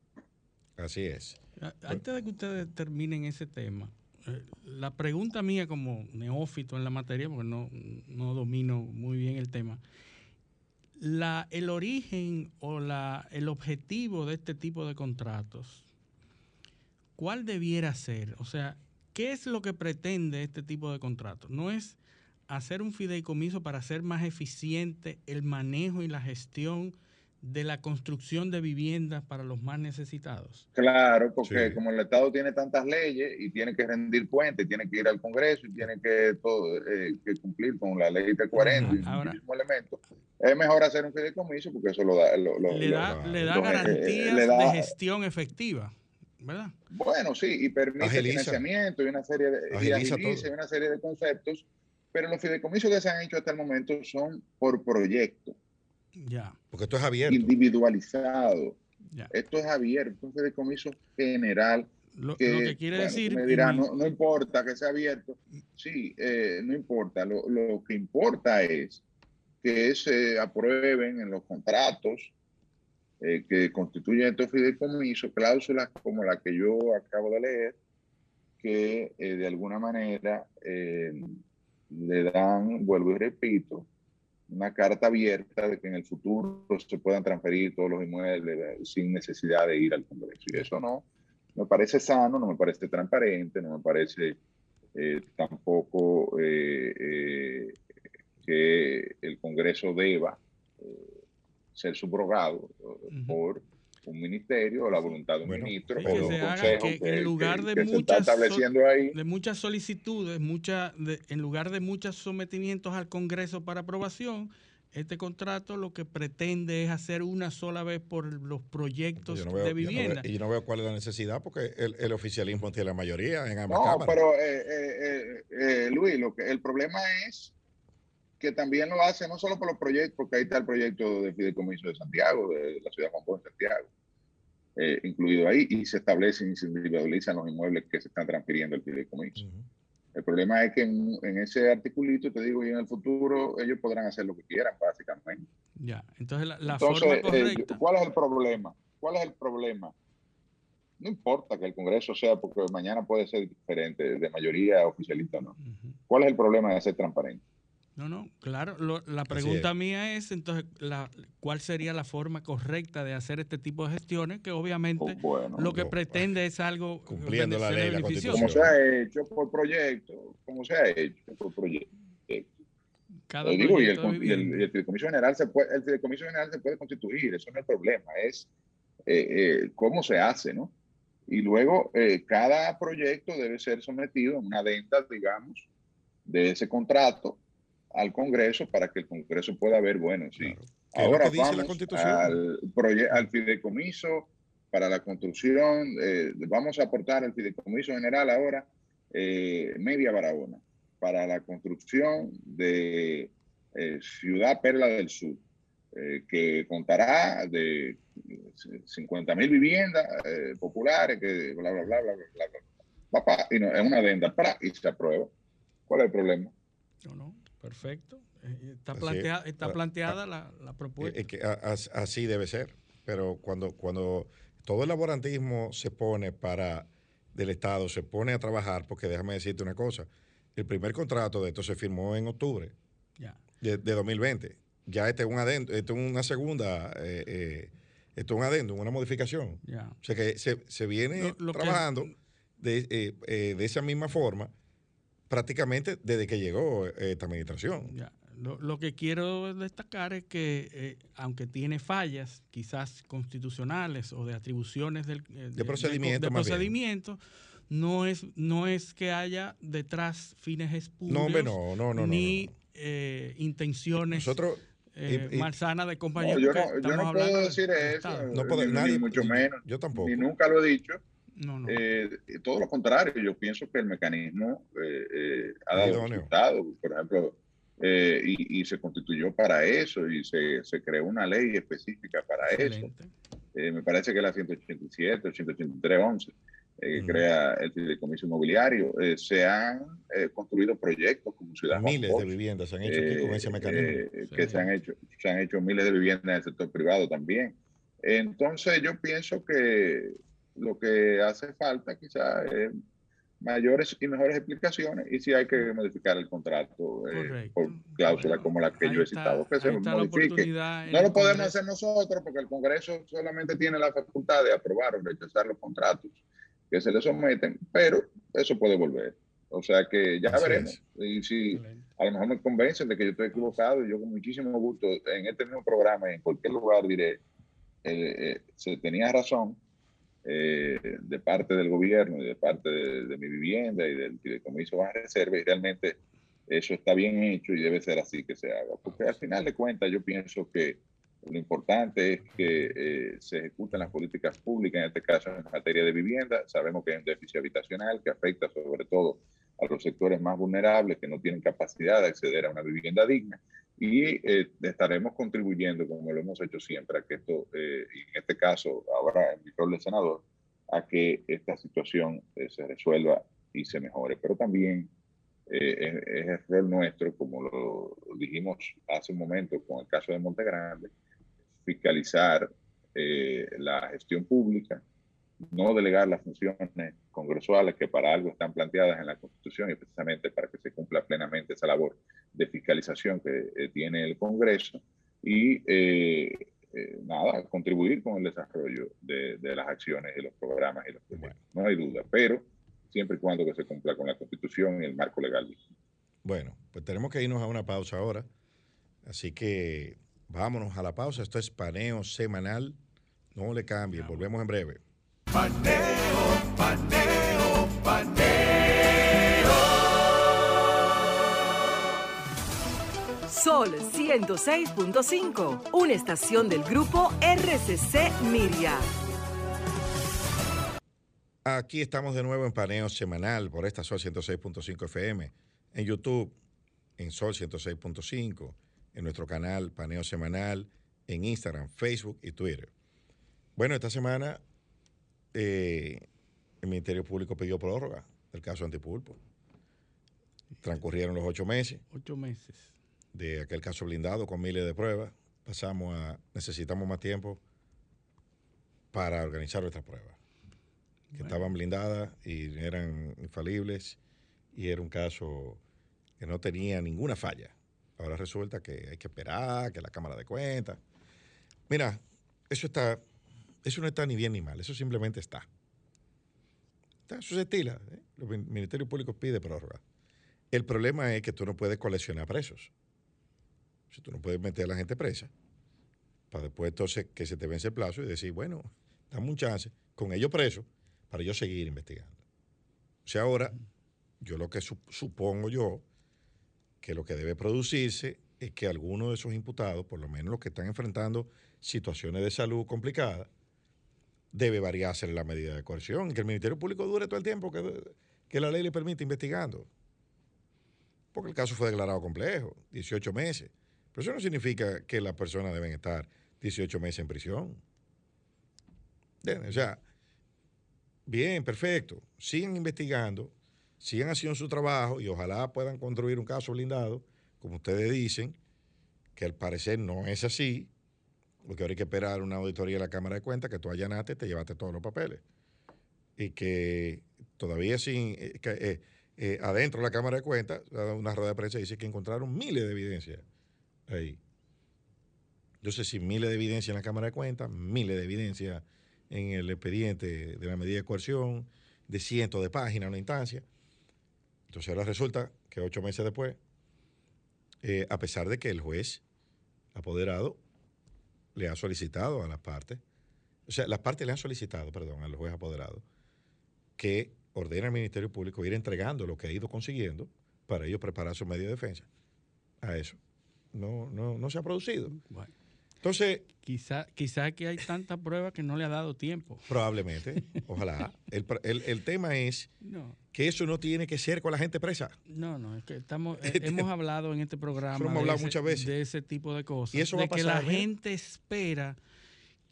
Así es.
Antes de que ustedes terminen ese tema, eh, la pregunta mía como neófito en la materia, porque no, no domino muy bien el tema, la, el origen o la, el objetivo de este tipo de contratos, ¿cuál debiera ser? O sea, ¿qué es lo que pretende este tipo de contratos? No es hacer un fideicomiso para hacer más eficiente el manejo y la gestión de la construcción de viviendas para los más necesitados.
Claro, porque como el Estado tiene tantas leyes y tiene que rendir cuentas, tiene que ir al Congreso y tiene que, todo, eh, que cumplir con la ley de 40 y Ahora, elementos, es mejor hacer un fideicomiso porque eso lo da...
le, da, le da garantías de gestión efectiva. ¿Verdad?
Bueno, sí, y permite financiamiento y una serie de, y una serie de conceptos, pero los fideicomisos que se han hecho hasta el momento son por proyecto.
Ya.
Porque esto es abierto.
Individualizado. Esto es abierto, un fideicomiso general.
Lo que, quiere decir.
Me dirá, no, importa que sea abierto. Sí, eh, no importa. Lo, que importa es que se aprueben en los contratos eh, que constituyen estos fideicomisos cláusulas como la que yo acabo de leer, que eh, de alguna manera le dan, vuelvo y repito, una carta abierta de que en el futuro se puedan transferir todos los inmuebles eh, sin necesidad de ir al Congreso. Y eso no me parece sano, no me parece transparente, no me parece eh, tampoco eh, que el Congreso deba ser subrogado por un ministerio o la voluntad de un ministro o un consejo
que, en lugar de muchas de muchas solicitudes, mucha, en lugar de muchos sometimientos al Congreso para aprobación, este contrato lo que pretende es hacer una sola vez por los proyectos de vivienda.
y yo no veo cuál es la necesidad porque el, oficialismo tiene la mayoría en ambas
no, pero eh, eh, eh, Luis, lo que, el problema es que también lo hace no solo por los proyectos, porque ahí está el proyecto de fideicomiso de Santiago, de la ciudad de Juan de Santiago, eh, incluido ahí, y se establecen y se individualizan los inmuebles que se están transfiriendo al fideicomiso. El problema es que en, ese articulito, te digo, y en el futuro ellos podrán hacer lo que quieran, básicamente.
Ya, entonces la, forma eh.
¿Cuál es el problema? ¿Cuál es el problema? No importa que el Congreso sea, porque mañana puede ser diferente, de mayoría oficialista o no. ¿Cuál es el problema de ser transparente?
No, no, claro. la pregunta mía es entonces, la, ¿cuál sería la forma correcta de hacer este tipo de gestiones? Que obviamente oh, lo que pretende es algo
cumpliendo la ley, la
Como se ha hecho por proyecto, como se ha hecho por proyecto. Cada digo, y el, y el, fideicomiso general se puede, el fideicomiso general se puede constituir, eso no es el problema, es eh, eh, cómo se hace, ¿no? Y luego eh, cada proyecto debe ser sometido a una venta, digamos, de ese contrato al Congreso para que el Congreso pueda ver, bueno, sí. Ahora vamos al, al fideicomiso para la construcción, eh, vamos a aportar al fideicomiso general ahora eh, Media Barahona para la construcción de eh, Ciudad Perla del Sur, que contará de 50 mil viviendas populares, que bla, bla, bla, bla, bla, bla, bla. y no, es una adenda para y se aprueba. ¿Cuál es el problema?
No, no. Perfecto. Eh, está, está ah, planteada la, la, propuesta.
que así debe ser. Pero cuando, cuando todo el laborantismo se pone para del Estado, se pone a trabajar, porque déjame decirte una cosa, el primer contrato de esto se firmó en octubre De, 2020. Ya este es un adendo, esto es una segunda, eh, eh, esto es un adendo, una modificación. O sea que se, se viene trabajando de, de esa misma forma prácticamente desde que llegó eh, esta administración.
Lo, que quiero destacar es que, eh, aunque tiene fallas, quizás constitucionales o de atribuciones del,
eh, de, procedimiento,
procedimiento no es no es que haya detrás fines espurios
no, no, no,
ni intenciones Nosotros, malsanas de compañeros.
yo no, puedo decir eso, no ni mucho menos.
Yo tampoco.
Ni nunca lo he dicho. No, no. Eh, todo lo contrario, yo pienso que el mecanismo eh, eh, ha dado resultados, por ejemplo, y, se constituyó para eso y se, se creó una ley específica para eso. me parece que la 187 o 183, 11, que crea el fideicomiso inmobiliario. se han construido proyectos como Ciudad
Miles de viviendas se han hecho aquí con ese mecanismo.
Que se han, hecho, se han hecho miles de viviendas en el sector privado también. Entonces yo pienso que lo que hace falta quizás es mayores y mejores explicaciones y si hay que modificar el contrato eh, por cláusula como la que yo he citado, que se modifique. No lo podemos hacer nosotros porque el Congreso solamente tiene la facultad de aprobar o rechazar los contratos que se le someten, pero eso puede volver. O sea que ya veremos. Y si a lo mejor me convencen de que yo estoy equivocado, yo con muchísimo gusto en este mismo programa, en cualquier lugar diré, eh, eh, se tenía razón, eh, de parte del gobierno y de parte de, mi vivienda y del fideicomiso a reserva y realmente eso está bien hecho y debe ser así que se haga. Porque al final de cuentas yo pienso que lo importante es que eh, se ejecuten las políticas públicas, en este caso en materia de vivienda. Sabemos que hay un déficit habitacional que afecta sobre todo a los sectores más vulnerables que no tienen capacidad de acceder a una vivienda digna y eh, estaremos contribuyendo, como lo hemos hecho siempre, a que esto, eh, en este caso, ahora en mi rol de senador, a que esta situación eh, se resuelva y se mejore. Pero también es, es, el nuestro, como lo dijimos hace un momento con el caso de Monte Grande, fiscalizar la gestión pública no delegar las funciones congresuales que para algo están planteadas en la Constitución y precisamente para que se cumpla plenamente esa labor de fiscalización que eh, tiene el Congreso y eh, eh, nada, contribuir con el desarrollo de, de, las acciones y los programas y los proyectos. No hay duda, pero siempre y cuando que se cumpla con la Constitución y el marco legal.
Bueno, pues tenemos que irnos a una pausa ahora, así que vámonos a la pausa. Esto es paneo semanal. No le cambie, volvemos en breve.
Paneo, paneo, paneo.
Sol 106.5, una estación del grupo RCC Miria.
Aquí estamos de nuevo en paneo semanal por esta Sol 106.5 FM, en YouTube, en Sol 106.5, en nuestro canal Paneo Semanal, en Instagram, Facebook y Twitter. Bueno, esta semana eh, el Ministerio Público pidió prórroga del caso Antipulpo. Transcurrieron los ocho meses.
Ocho meses.
De aquel caso blindado con miles de pruebas. Pasamos a. Necesitamos más tiempo para organizar nuestras pruebas. Que estaban blindadas y eran infalibles. Y era un caso que no tenía ninguna falla. Ahora resulta que hay que esperar, que la Cámara de Cuentas. Mira, eso está eso no está ni bien ni mal, eso simplemente está. eso se estila. ¿eh? Los ministerios públicos piden prórroga. El problema es que tú no puedes coleccionar presos. Si tú no puedes meter a la gente presa, para después entonces que se te vence el plazo y decir, bueno, dame un chance con ellos presos para yo seguir investigando. O sea, ahora, yo lo que supongo yo, que lo que debe producirse es que algunos de esos imputados, por lo menos los que están enfrentando situaciones de salud complicadas, debe variarse la medida de coerción, que el Ministerio Público dure todo el tiempo que, la ley le permite investigando. Porque el caso fue declarado complejo, 18 meses. Pero eso no significa que las personas deben estar 18 meses en prisión. O sea, bien, perfecto. Sigan investigando, sigan haciendo su trabajo y ojalá puedan construir un caso blindado, como ustedes dicen, que al parecer no es así, porque ahora hay que esperar una auditoría de la Cámara de Cuentas que tú allanaste y te llevaste todos los papeles. Y que todavía sin, eh, eh, eh, adentro de la Cámara de Cuentas, una rueda de prensa dice que encontraron miles de evidencias ahí. Entonces, si miles de evidencias en la Cámara de Cuentas, miles de evidencias en el expediente de la medida de coerción, de cientos de páginas, una instancia. Entonces ahora resulta que ocho meses después, a pesar de que el juez apoderado le ha solicitado a las partes, o sea, las partes le han solicitado, perdón, al juez apoderado, que ordene al Ministerio Público ir entregando lo que ha ido consiguiendo para ellos preparar su medio de defensa. A eso. No, no, no se ha producido. Entonces.
Quizá, quizá que hay tanta prueba que no le ha dado tiempo.
Probablemente, ojalá. El, el, el tema es que eso no tiene que ser con la gente presa.
No, no, es que estamos, eh, hemos hablado en este programa
hemos hablado muchas veces.
de ese tipo de cosas.
Y eso
de
va a
que
pasar,
la gente espera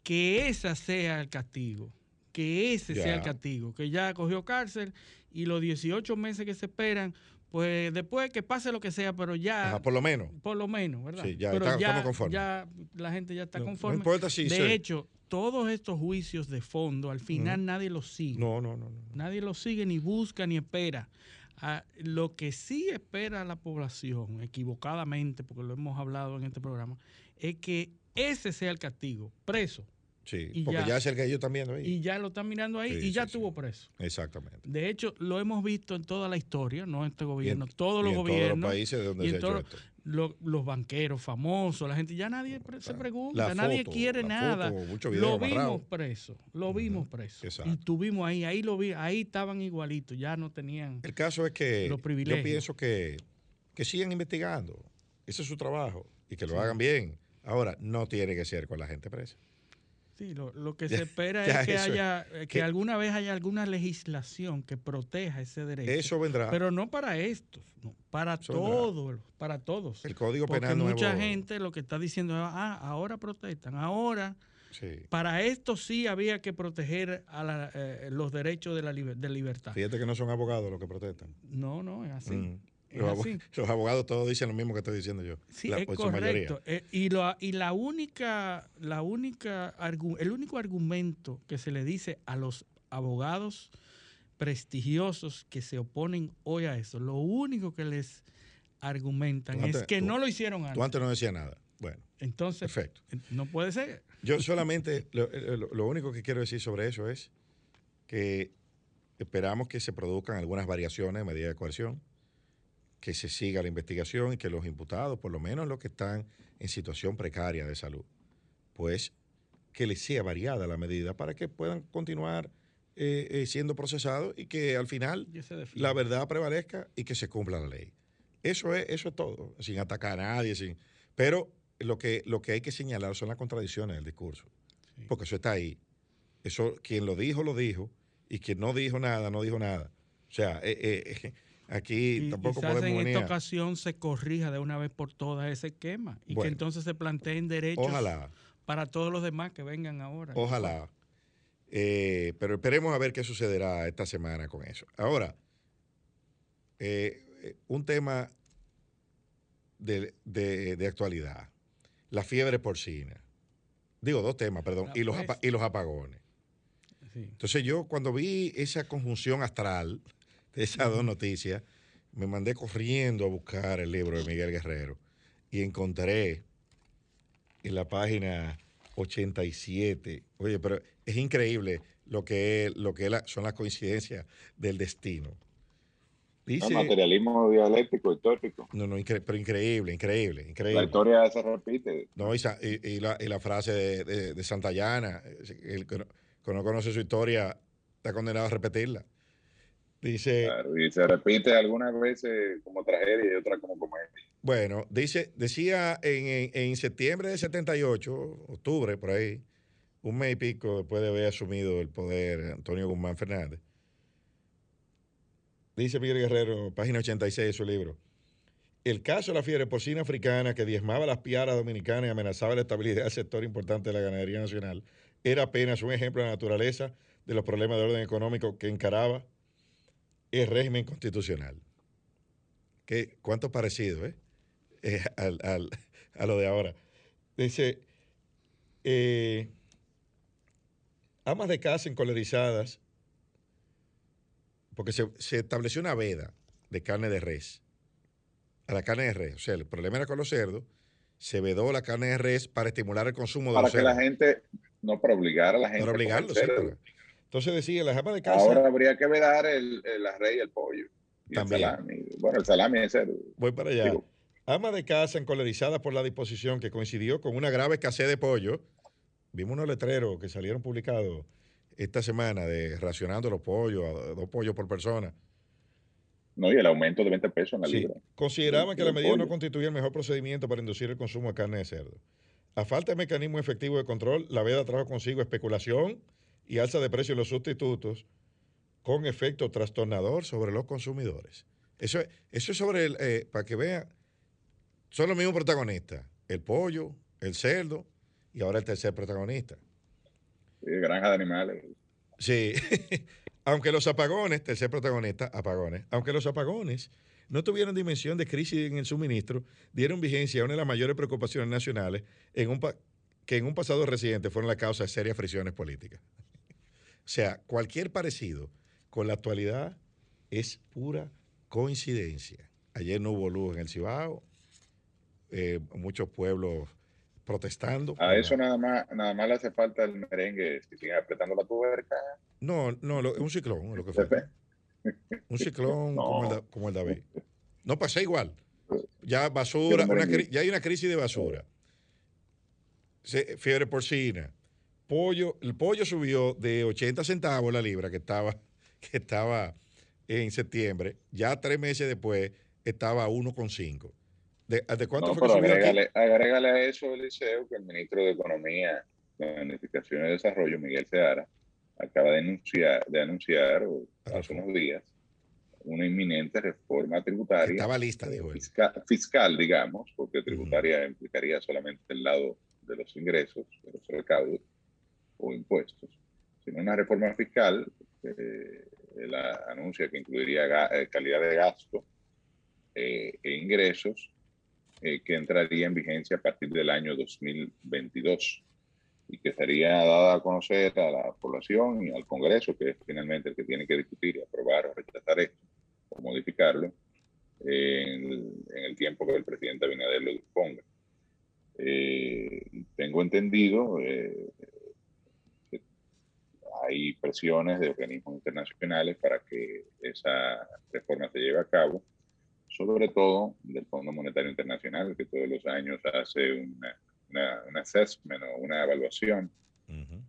que ese sea el castigo, que ese
Ya.
sea el castigo, que ya cogió cárcel y los 18 meses que se esperan, pues después que pase lo que sea, pero ya
Ajá, por lo menos.
por lo menos, ¿verdad?
Sí, ya
Pero
está-
ya,
estamos conformes.
ya la gente ya está
No- no
conforme.
importa si
de
se-
hecho, todos estos juicios de fondo, al final nadie los sigue.
No, no, no, no.
Nadie los sigue, ni busca, ni espera. Ah, lo que sí espera la población, equivocadamente, porque lo hemos hablado en este programa, es que ese sea el castigo, preso.
Sí,
Y
porque
ya-
ya, es el que ellos están viendo ahí.
Y ya lo están mirando ahí
Sí,
y ya
sí,
estuvo preso.
Exactamente.
De hecho, lo hemos visto en toda la historia, no este gobierno,
en-
todos los
en todos los
gobiernos.
países de donde
y
se
en
ha hecho esto.
los, los banqueros famosos, la gente, ya nadie se pregunta,
la
nadie
foto,
quiere nada.
foto,
lo
amarrado.
vimos preso, lo vimos preso.
exacto.
Y tuvimos ahí, ahí lo vi, ahí estaban igualitos, ya no tenían
El caso es que
los
yo pienso que, que sigan investigando. Ese es su trabajo. Y que lo hagan bien. Ahora, no tiene que ser con la gente presa.
Sí, lo, lo que
Ya-
se espera es que
es.
haya eh, que, alguna vez haya alguna legislación que proteja ese derecho.
Eso vendrá.
Pero no para estos, no, para
Eso vendrá.
todos, para todos.
El Código
Porque
Penal
mucha
nuevo-
gente lo que está diciendo es, ah, ahora protestan, ahora
Sí.
para esto sí había que proteger a la- eh, los derechos de la liber- de libertad.
Fíjate que no son abogados los que protestan.
No, no, es así.
Mm. Los, abogados todos dicen lo mismo que estoy diciendo yo.
Sí,
la,
es
en su mayoría.
correcto. Eh, y, lo- y la única, la única el único argumento que se le dice a los abogados prestigiosos que se oponen hoy a eso, lo único que les argumentan es que no lo hicieron antes.
Tú antes no decías nada. Bueno.
Entonces,
perfecto.
No puede ser.
Yo solamente, lo, único que quiero decir sobre eso es que esperamos que se produzcan algunas variaciones en medida de coerción, que se siga la investigación y que los imputados, por lo menos los que están en situación precaria de salud, pues que les sea variada la medida para que puedan continuar eh, eh, siendo procesados y que al final la verdad prevalezca y que se cumpla la ley. Eso es, eso es todo, sin atacar a nadie, sin, pero lo que, lo que hay que señalar son las contradicciones del discurso, porque eso está ahí. Eso, quien lo dijo, lo dijo, y quien no dijo nada, no dijo nada. O sea, eh, aquí tampoco
quizás
podemos
en esta ocasión se corrija de una vez por todas ese esquema y que entonces se planteen derechos
ojalá.
para todos los demás que vengan ahora.
Ojalá. Eh, pero esperemos a ver qué sucederá esta semana con eso. Ahora, eh, un tema de, actualidad, la fiebre porcina. Digo, dos temas, perdón, y los, y los apagones. Entonces yo cuando vi esa conjunción astral de esas dos noticias, me mandé corriendo a buscar el libro de Miguel Guerrero y encontré en la página 87. Oye, pero es increíble lo que, lo que son las coincidencias del destino.
Dice, materialismo dialéctico, histórico.
No, no, pero increíble, increíble, increíble.
La historia se repite.
No, y, y, la, y la, frase de, de, Santayana, el que, no, conoce su historia está condenado a repetirla. Dice.
Claro, y se repite algunas veces como tragedia y otras como comedia.
Bueno, dice, decía en, en, septiembre de 78, octubre, por ahí, un mes y pico después de haber asumido el poder Antonio Guzmán Fernández, dice Miguel Guerrero, página 86 de su libro, el caso de la fiebre porcina africana que diezmaba las piaras dominicanas y amenazaba la estabilidad del sector importante de la ganadería nacional era apenas un ejemplo de la naturaleza de los problemas de orden económico que encaraba el régimen constitucional. ¿Qué, ¿Cuánto parecido, eh? Eh, a lo de ahora. Dice, eh, amas de casa encolerizadas, porque se, estableció una veda de carne de res, a la carne de res. O sea, el problema era con los cerdos, se vedó la carne de res para estimular el consumo de
para
los cerdos.
Para que la gente, no para obligar a la gente.
Para sí. Entonces decía, las amas de casa...
Ahora habría que vedar el, el y el pollo. También. El salami. Bueno, el salami es cerdo.
Voy para allá. Ama de casa encolerizada por la disposición que coincidió con una grave escasez de pollo. Vimos unos letreros que salieron publicados esta semana de racionando los pollos, a dos pollos por persona.
No, y el aumento de 20 pesos en la libra.
Consideraban que la medida no constituía el mejor procedimiento para inducir el consumo de carne de cerdo. A falta de mecanismo efectivo de control, la veda trajo consigo especulación y alza de precios de los sustitutos con efecto trastornador sobre los consumidores. Eso, eso es sobre el, eh, para que vean, son los mismos protagonistas, el pollo, el cerdo y ahora el tercer protagonista.
Sí, granja de animales.
Sí, aunque los apagones, tercer protagonista, apagones, aunque los apagones no tuvieron dimensión de crisis en el suministro, dieron vigencia a una de las mayores preocupaciones nacionales en un que en un pasado reciente fueron la causa de serias fricciones políticas. O sea, cualquier parecido con la actualidad es pura coincidencia. Ayer no hubo luz en el Cibao, eh, muchos pueblos protestando.
A eso nada más, nada más le hace falta el merengue, si sigue apretando la tuberca.
No, no, es un ciclón, lo que fue. Un ciclón como, el, David. No pasa igual. Ya basura, ya hay una crisis de basura. Fiebre porcina. Pollo, el pollo subió de 80 centavos la libra que estaba, que estaba en septiembre. Ya tres meses después estaba a 1,5. ¿De, ¿De cuánto fue que subió
agrégale, agrégale, a eso, Eliseo, que el ministro de Economía, Planificación y Desarrollo, Miguel Seara, acaba de anunciar, de anunciar hace unos días una inminente reforma tributaria.
Estaba lista, dijo
él. Fiscal, digamos, porque tributaria implicaría solamente el lado de los ingresos, de los recaudos o impuestos, sino una reforma fiscal, eh, la anuncia que incluiría eh, calidad de gasto eh, e ingresos, eh, que entraría en vigencia a partir del año 2022. y que sería dada a conocer a la población y al Congreso, que es finalmente el que tiene que discutir y aprobar o rechazar esto o modificarlo en el, tiempo que el presidente Abinader lo disponga. Eh, tengo entendido eh, hay presiones de organismos internacionales para que esa reforma se lleve a cabo, sobre todo del Fondo Monetario Internacional, que todos los años hace una, una, un assessment o una evaluación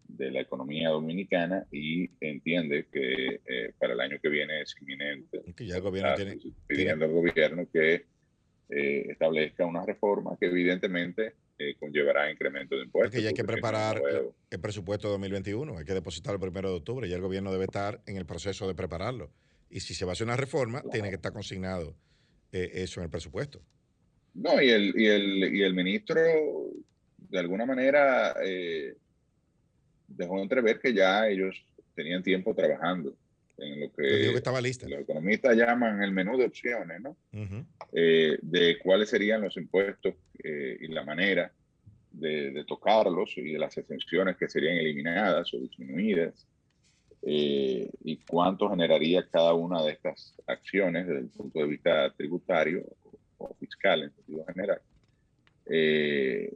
de la economía dominicana y entiende que eh, para el año que viene es inminente.
Que ya el gobierno tiene,
pidiendo al gobierno que eh, establezca una reforma que evidentemente eh, conllevará incremento de impuestos.
Que ya hay que preparar el presupuesto de 2021, hay que depositar el primero de octubre, y el gobierno debe estar en el proceso de prepararlo. Y si se va a hacer una reforma, tiene que estar consignado eso en el presupuesto.
No, y el, y el, y el ministro, de alguna manera, eh, dejó entrever que ya ellos tenían tiempo trabajando en lo que,
estaba los
economistas llaman el menú de opciones, ¿no? Eh, de cuáles serían los impuestos eh, y la manera de, tocarlos y de las exenciones que serían eliminadas o disminuidas y cuánto generaría cada una de estas acciones desde el punto de vista tributario o fiscal en sentido general. Eh,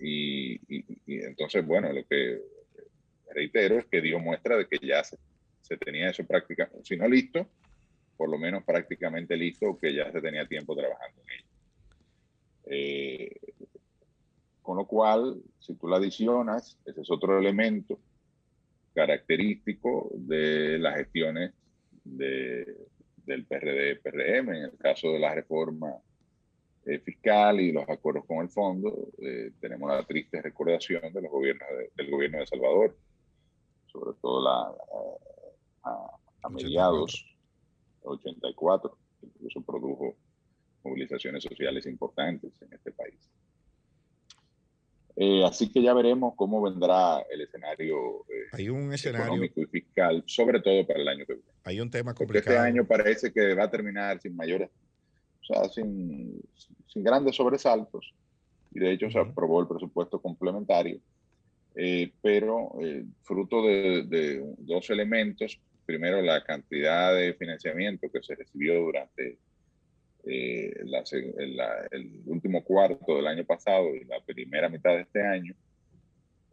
y, entonces, bueno, lo que reitero es que dio muestra de que ya se, tenía eso prácticamente, si no listo, por lo menos prácticamente listo, que ya se tenía tiempo trabajando en ello. Eh, con lo cual, si tú la adicionas, ese es otro elemento característico de las gestiones de, del PRD-PRM, en el caso de la reforma eh, fiscal y los acuerdos con el fondo, eh, tenemos la triste recordación de los gobiernos del gobierno de Salvador, sobre todo la, a, mediados 84, incluso produjo movilizaciones sociales importantes en este país. Eh, así que ya veremos cómo vendrá el escenario,
Hay un escenario
económico y fiscal, sobre todo para el año que viene.
Hay un tema
complicado. Porque este año parece que va a terminar sin mayores, o sea, sin, sin grandes sobresaltos. Y de hecho se aprobó el presupuesto complementario, eh, pero eh, fruto de, dos elementos. Primero, la cantidad de financiamiento que se recibió durante eh, el último cuarto del año pasado y la primera mitad de este año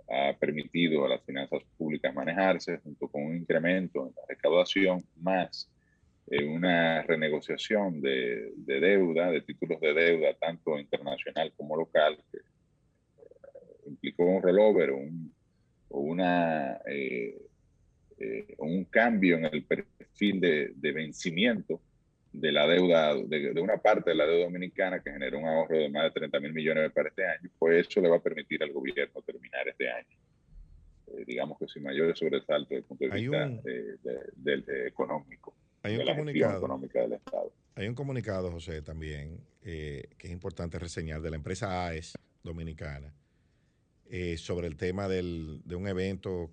ha permitido a las finanzas públicas manejarse junto con un incremento en la recaudación más eh, una renegociación de, deuda, de títulos de deuda, tanto internacional como local, que eh, implicó un rollover un, o una, eh, un cambio en el perfil de, de vencimiento de la deuda, de, una parte de la deuda dominicana que generó un ahorro de más de 30 mil millones para este año, pues eso le va a permitir al gobierno terminar este año, eh, digamos que sin mayores sobresaltos desde el punto de vista del económico.
Hay un comunicado económica del Estado. Hay un comunicado, José, también, eh, que es importante reseñar, de la empresa AES dominicana, eh, sobre el tema del, de un evento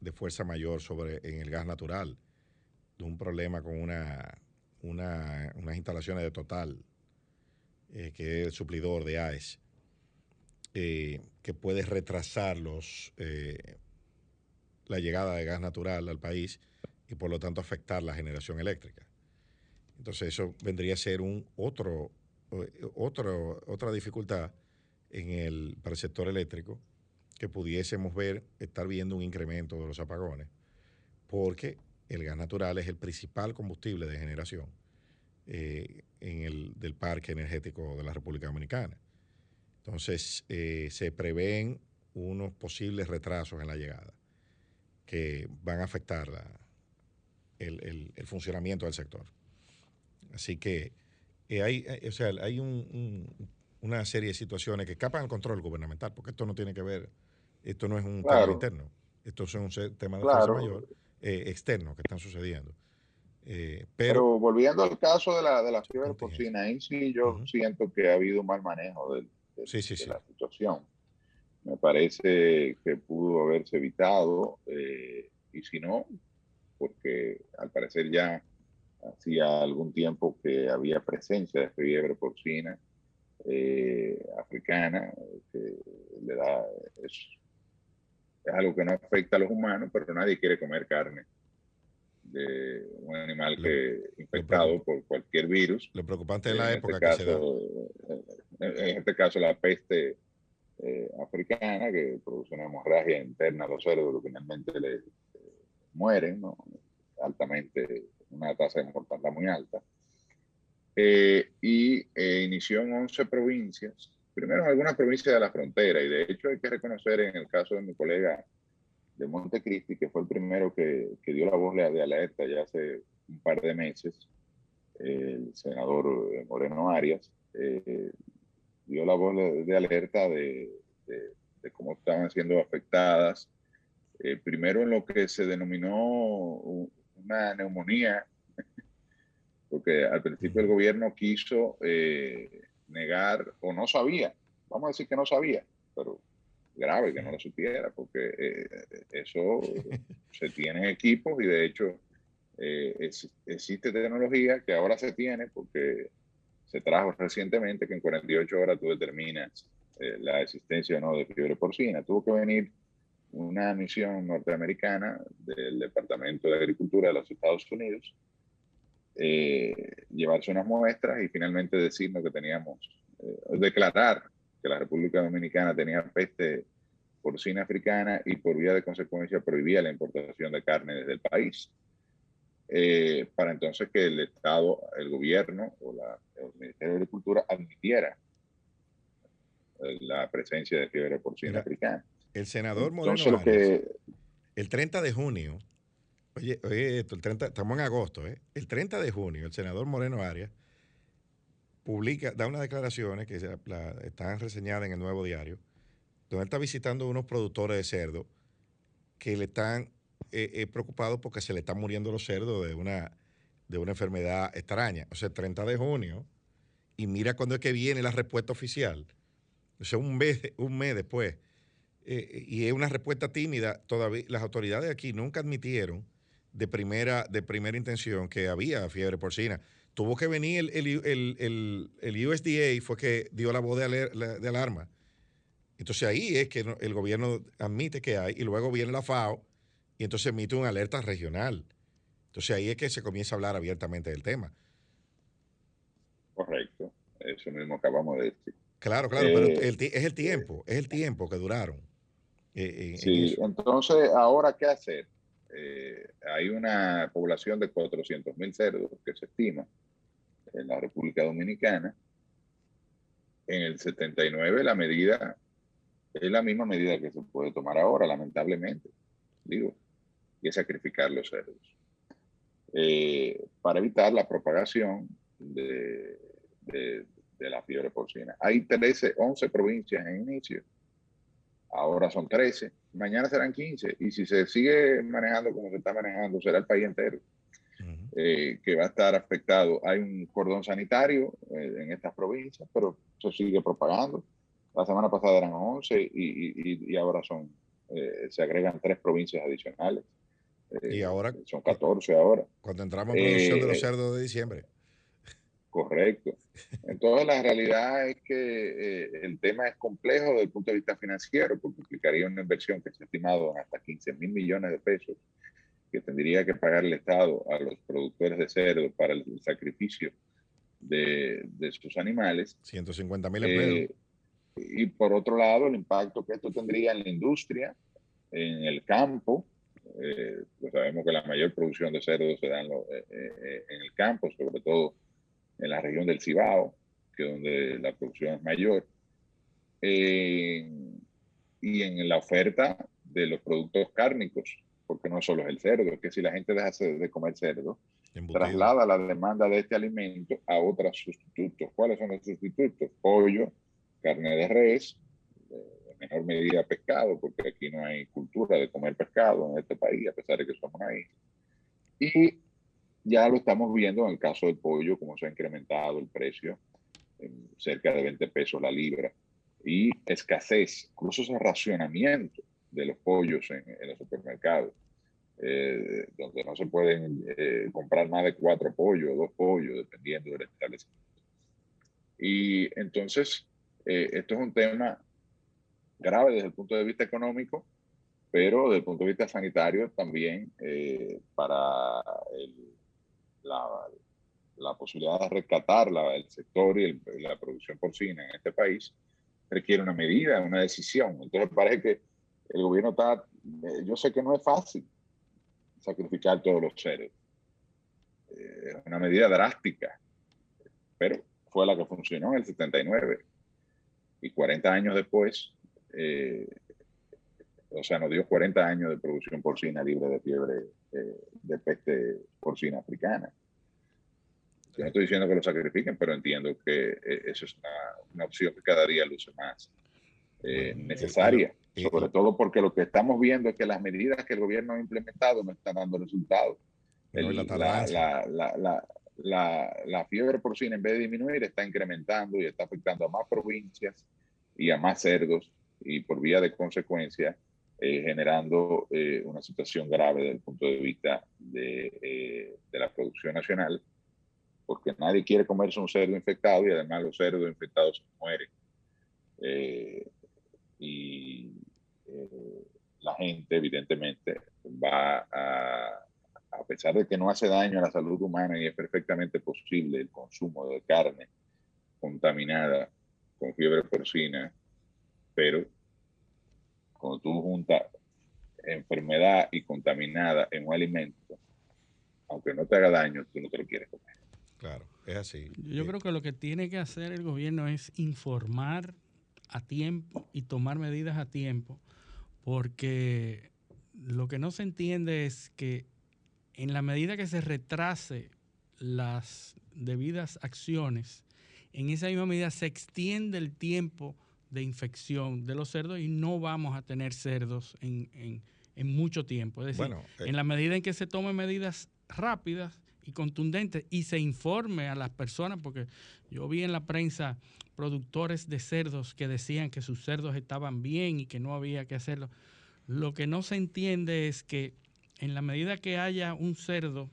de fuerza mayor sobre, en el gas natural de un problema con una, unas instalaciones de Total, eh, que es el suplidor de AES, eh, que puede retrasar los, eh, la llegada de gas natural al país y por lo tanto afectar la generación eléctrica. Entonces eso vendría a ser un otro, otro, otra dificultad en el, para el sector eléctrico que pudiésemos ver, estar viendo un incremento de los apagones, porque el gas natural es el principal combustible de generación eh, en el, del parque energético de la República Dominicana. Entonces, eh, se prevén unos posibles retrasos en la llegada que van a afectar el, funcionamiento del sector. Así que eh, hay, o sea, hay una serie de situaciones que escapan al control gubernamental, porque esto no tiene que ver, esto no es un tema interno, esto es un tema de fuerza mayor eh, externos que están sucediendo.
Eh, pero, volviendo al caso de la, de la fiebre porcina, ahí sí yo siento que ha habido un mal manejo de, la situación. Me parece que pudo haberse evitado, eh, y si no, porque al parecer ya hacía algún tiempo que había presencia de fiebre porcina africana, que le da, es, es algo que no afecta a los humanos, pero nadie quiere comer carne de un animal que infectado por cualquier virus.
Lo preocupante es la este época que se da.
En este caso, la peste eh, africana, que produce una hemorragia interna a los que finalmente le, mueren, ¿no? altamente, una tasa de mortalidad muy alta. Eh, y eh, inició en 11 provincias, primero en algunas provincias de la frontera, y de hecho hay que reconocer en el caso de mi colega de Montecristi, que fue el primero que, que dio la voz de alerta ya hace un par de meses, el senador eh, Moreno Arias, eh, dio la voz de, alerta de, de, cómo estaban siendo afectadas, eh, primero en lo que se denominó una neumonía, porque al principio el gobierno quiso negar o no sabía, vamos a decir que no sabía, pero grave que no lo supiera, porque eh, eso se tiene equipos y de hecho eh, existe tecnología que ahora se tiene porque se trajo recientemente que en 48 horas tú determinas eh, la existencia o no de fiebre porcina. Tuvo que venir una misión norteamericana del Departamento de Agricultura de los Estados Unidos, llevarse unas muestras y finalmente decirnos que teníamos, declarar que la República Dominicana tenía peste porcina africana y por vía de consecuencia prohibía la importación de carne desde el país. Eh, para entonces que el Estado, el gobierno o la, el Ministerio de Agricultura admitiera eh, la presencia de fiebre porcina africana.
El senador Moreno que, el 30 de junio, oye, oye esto, el 30, estamos en agosto, ¿eh? el 30 de junio, el senador Moreno Arias publica, da unas declaraciones que están reseñadas en el Nuevo Diario, donde está visitando unos productores de cerdo que le están eh, eh, preocupados porque se le están muriendo los cerdos de una, de una enfermedad extraña. O sea, el 30 de junio, y mira cuándo es que viene la respuesta oficial. O sea, un mes, un mes después. Eh, y es una respuesta tímida. Todavía las autoridades aquí nunca admitieron de primera, de primera intención que había fiebre porcina tuvo que venir el, el, USDA, fue que dio la voz de, de, alarma. Entonces ahí es que el gobierno admite que hay y luego viene la FAO y entonces emite una alerta regional. Entonces ahí es que se comienza a hablar abiertamente del tema.
Correcto, eso mismo acabamos de decir.
Claro, claro, pero eh, es el tiempo, es el tiempo que duraron.
Eh, sí, entonces ahora qué hacer. Eh, hay una población de 400 mil cerdos que se estima en la República Dominicana. En el 79 la medida es la misma medida que se puede tomar ahora, lamentablemente, digo, y es sacrificar los cerdos. Eh, para evitar la propagación de, de, la fiebre porcina. Hay 13, 11 provincias en inicio, ahora son 13, mañana serán 15, y si se sigue manejando como se está manejando, será el país entero. Eh, que va a estar afectado. Hay un cordón sanitario eh, en estas provincias, pero se sigue propagando. La semana pasada eran 11 y, y, ahora son, eh, se agregan tres provincias adicionales.
y ahora
son 14 ahora.
Cuando entramos en producción de los cerdos de diciembre.
Correcto. Entonces la realidad es que el tema es complejo desde el punto de vista financiero, porque implicaría una inversión que se ha estimado en hasta 15 mil millones de pesos que tendría que pagar el Estado a los productores de cerdo para el sacrificio de, de sus animales.
150 mil empleos. Eh,
y por otro lado, el impacto que esto tendría en la industria, en el campo. Eh, pues sabemos que la mayor producción de cerdo se da en, eh, en, el campo, sobre todo en la región del Cibao, que es donde la producción es mayor. y en la oferta de los productos cárnicos, porque no solo es el cerdo, es que si la gente deja de comer cerdo, traslada la demanda de este alimento a otros sustitutos. ¿Cuáles son los sustitutos? Pollo, carne de res, en menor medida pescado, porque aquí no hay cultura de comer pescado en este país, a pesar de que somos ahí. Y ya lo estamos viendo en el caso del pollo, como se ha incrementado el precio en cerca de 20 pesos la libra. Y escasez, incluso ese racionamiento de los pollos en, los supermercados, eh, donde no se pueden eh, comprar más de cuatro pollos, dos pollos, dependiendo del establecimiento. Y entonces, eh, esto es un tema grave desde el punto de vista económico, pero desde el punto de vista sanitario también eh, para la, la, posibilidad de rescatar la, el sector y la producción porcina en este país requiere una medida, una decisión. Entonces parece que el gobierno está, eh, yo sé que no es fácil sacrificar todos los seres. Eh, es una medida drástica, pero fue la que funcionó en el 79. Y 40 años después, eh, o sea, nos dio 40 años de producción porcina libre de fiebre de peste porcina africana. Yo no estoy diciendo que lo sacrifiquen, pero entiendo que eso es una, una opción que cada día luce más necesaria sobre todo porque lo que estamos viendo es que las medidas que el gobierno ha implementado no están dando resultados. la, la, la, la, fiebre porcina, en vez de disminuir, está incrementando y está afectando a más provincias y a más cerdos y por vía de consecuencia eh, generando eh, una situación grave desde el punto de vista de, eh, de, la producción nacional, porque nadie quiere comerse un cerdo infectado y además los cerdos infectados mueren. y la gente evidentemente va a, a pesar de que no hace daño a la salud humana y es perfectamente posible el consumo de carne contaminada con fiebre porcina, pero cuando tú juntas enfermedad y contaminada en un alimento, aunque no te haga daño, tú no te lo quieres comer.
Claro, es así.
Yo creo que lo que tiene que hacer el gobierno es informar a tiempo y tomar medidas a tiempo porque lo que no se entiende es que en la medida que se retrase las debidas acciones, en esa misma medida se extiende el tiempo de infección de los cerdos y no vamos a tener cerdos en, mucho tiempo. Es decir, eh, en la medida en que se tomen medidas rápidas y contundentes y se informe a las personas, porque yo vi en la prensa productores de cerdos que decían que sus cerdos estaban bien y que no había que hacerlo. Lo que no se entiende es que en la medida que haya un cerdo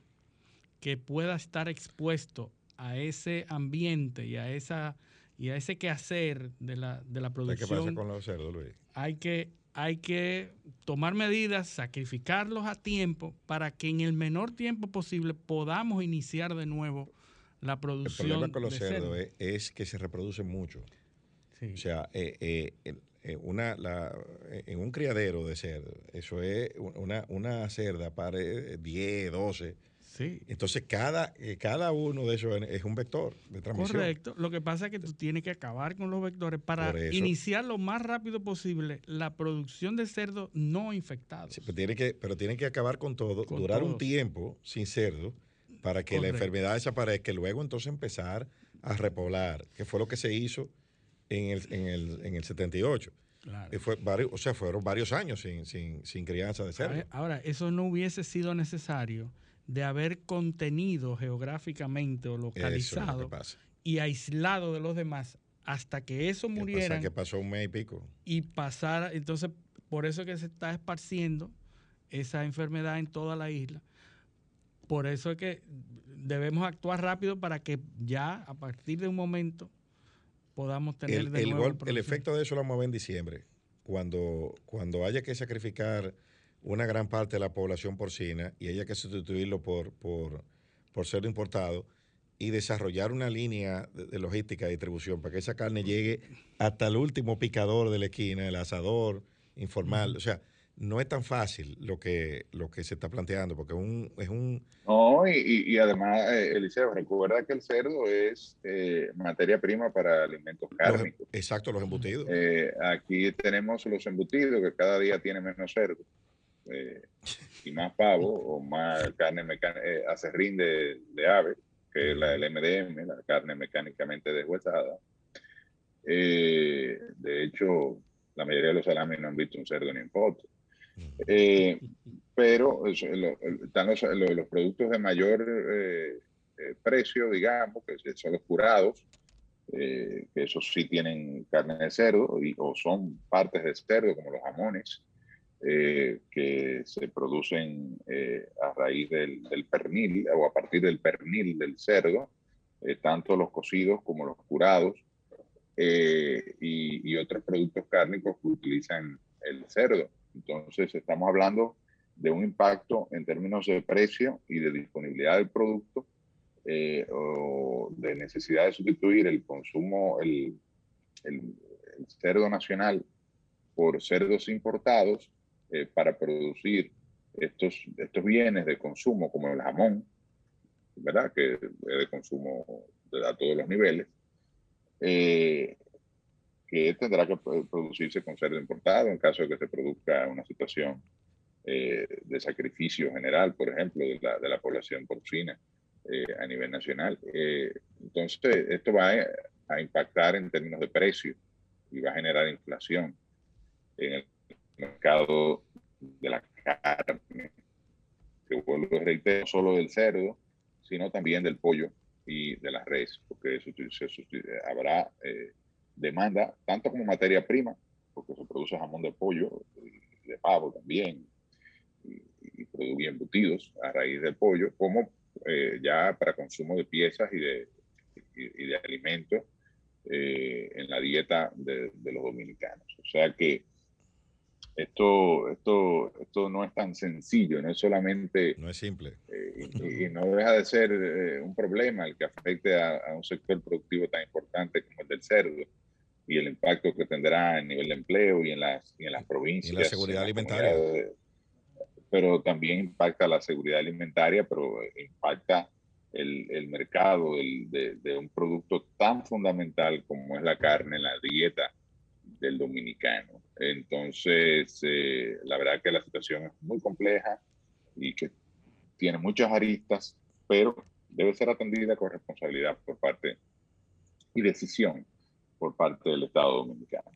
que pueda estar expuesto a ese ambiente y a esa y a ese quehacer de la, de la producción.
¿Qué pasa con los cerdos, Luis?
Hay que, hay que tomar medidas, sacrificarlos a tiempo para que en el menor tiempo posible podamos iniciar de nuevo la producción.
El problema con los cerdos es, que se reproducen mucho. O sea, eh, eh, eh, una, la, en un criadero de cerdo, eso es una, una cerda para 10, 12.
Sí.
Entonces, cada, cada uno de esos es un vector de transmisión.
Correcto. Lo que pasa es que tú tienes que acabar con los vectores para iniciar lo más rápido posible la producción de cerdos no infectados.
pero, tiene que, pero tiene que acabar con todo, durar un tiempo sin cerdo para que la enfermedad desaparezca y luego entonces empezar a repoblar, que fue lo que se hizo en el, en el, en el 78. Claro. fue varios, o sea, fueron varios años sin, sin, sin crianza de cerdo.
Ahora, eso no hubiese sido necesario de haber contenido geográficamente o localizado y aislado de los demás hasta que eso muriera.
que pasó un mes y pico.
Y pasara, entonces, por eso que se está esparciendo esa enfermedad en toda la isla por eso es que debemos actuar rápido para que ya a partir de un momento podamos tener
el,
de
el, nuevo el efecto de eso lo vamos a ver en diciembre, cuando, cuando haya que sacrificar una gran parte de la población porcina y haya que sustituirlo por, por, por cerdo importado y desarrollar una línea de, logística de distribución para que esa carne llegue hasta el último picador de la esquina, el asador informal. O sea, no es tan fácil lo que, lo que se está planteando, porque un, es un...
No, y, y además, eh, Eliseo, recuerda que el cerdo es eh, materia prima para alimentos cárnicos.
exacto, los embutidos.
Eh, aquí tenemos los embutidos, que cada día tiene menos cerdo, y más pavo, o más carne mecánica, acerrín de, de ave, que es la del MDM, la carne mecánicamente deshuesada. de hecho, la mayoría de los salames no han visto un cerdo ni en foto. Eh, pero están los, los, productos de mayor eh, eh, precio, digamos, que son los curados, que esos sí tienen carne de cerdo y, o son partes de cerdo, como los jamones, que se producen a raíz del, del, pernil o a partir del pernil del cerdo, tanto los cocidos como los curados eh, y, y, otros productos cárnicos que utilizan el cerdo. Entonces, estamos hablando de un impacto en términos de precio y de disponibilidad del producto eh, o de necesidad de sustituir el consumo, el, el, cerdo nacional por cerdos importados eh, para producir estos, estos bienes de consumo como el jamón, ¿verdad? Que es de consumo a todos los niveles, eh, que tendrá que producirse con cerdo importado en caso de que se produzca una situación eh, de sacrificio general, por ejemplo, de la, de la población porcina eh, a nivel nacional. entonces, esto va a, a, impactar en términos de precio y va a generar inflación en el mercado de la carne, que vuelvo a reiterar, no solo del cerdo, sino también del pollo y de las redes, porque habrá eh, demanda tanto como materia prima, porque se produce jamón de pollo, y de pavo también, y, y, embutidos a raíz del pollo, como eh, ya para consumo de piezas y de, y, de alimentos eh, en la dieta de, de los dominicanos. O sea que esto, esto, esto no es tan sencillo, no es solamente...
No es simple.
Eh, y, no deja de ser eh, un problema el que afecte a, un sector productivo tan importante como el del cerdo y el impacto que tendrá en nivel de empleo y en las, y en las provincias.
Y la seguridad alimentaria.
pero también impacta la seguridad alimentaria, pero impacta el, el mercado de, de un producto tan fundamental como es la carne en la dieta del dominicano. Entonces, eh, la verdad que la situación es muy compleja y que tiene muchas aristas, pero debe ser atendida con responsabilidad por parte y decisión por parte del Estado dominicano.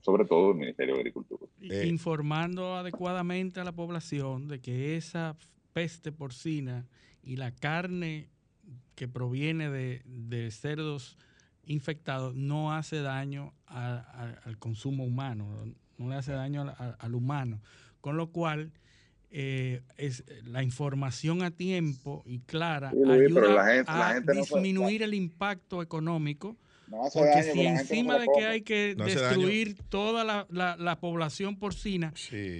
Sobre todo el Ministerio de Agricultura.
Eh, informando adecuadamente a la población de que esa peste porcina y la carne que proviene de, de cerdos infectado no hace daño al consumo humano, no le hace daño al humano. Con lo cual, eh, es la información a tiempo y clara ayuda a disminuir el impacto económico. porque si encima de que hay que destruir toda la, población porcina,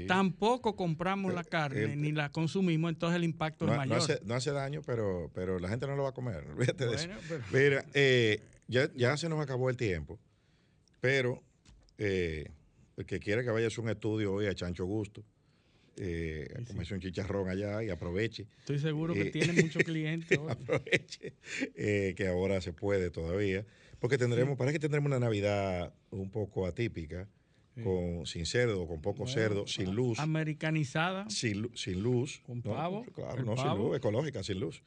tampoco compramos la carne eh, ni la consumimos, entonces el impacto es mayor.
No hace, daño, pero, pero la gente no lo va a comer. Olvídate de eso. Mira, eh, ya, ya se nos acabó el tiempo, pero eh, el que quiera que vaya a hacer un estudio hoy a Chancho Gusto, eh, comerse un chicharrón allá y aproveche.
Estoy seguro que eh, tiene muchos clientes.
aproveche, eh, que ahora se puede todavía, porque tendremos, parece que tendremos una Navidad un poco atípica. Con, sin cerdo, con poco cerdo, sin luz.
Americanizada.
Sin, sin luz.
Con pavo.
Claro, no, sin luz, ecológica, sin luz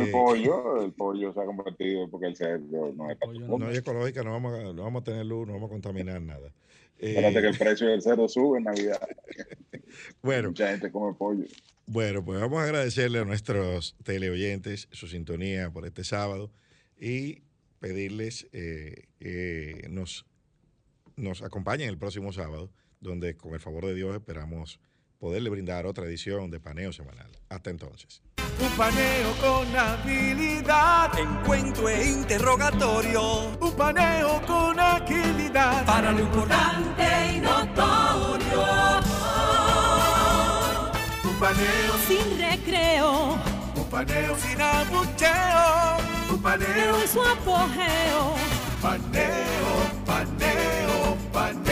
el eh, pollo, el pollo se ha convertido porque el cerdo no es
No es ecológica, no vamos, a, no vamos a tener luz, no vamos a contaminar nada.
Espérate que el eh, precio del cerdo sube en Navidad.
bueno.
Mucha gente come pollo.
Bueno, pues vamos a agradecerle a nuestros teleoyentes su sintonía por este sábado y pedirles eh, que nos, nos acompañen el próximo sábado, donde con el favor de Dios esperamos poderle brindar otra edición de Paneo Semanal. Hasta entonces.
Un paneo con habilidad, encuentro e interrogatorio. Un paneo con agilidad,
para lo importante y notorio.
Un paneo
sin recreo.
Un paneo sin abucheo. Un paneo
en su apogeo.
Paneo, paneo, paneo.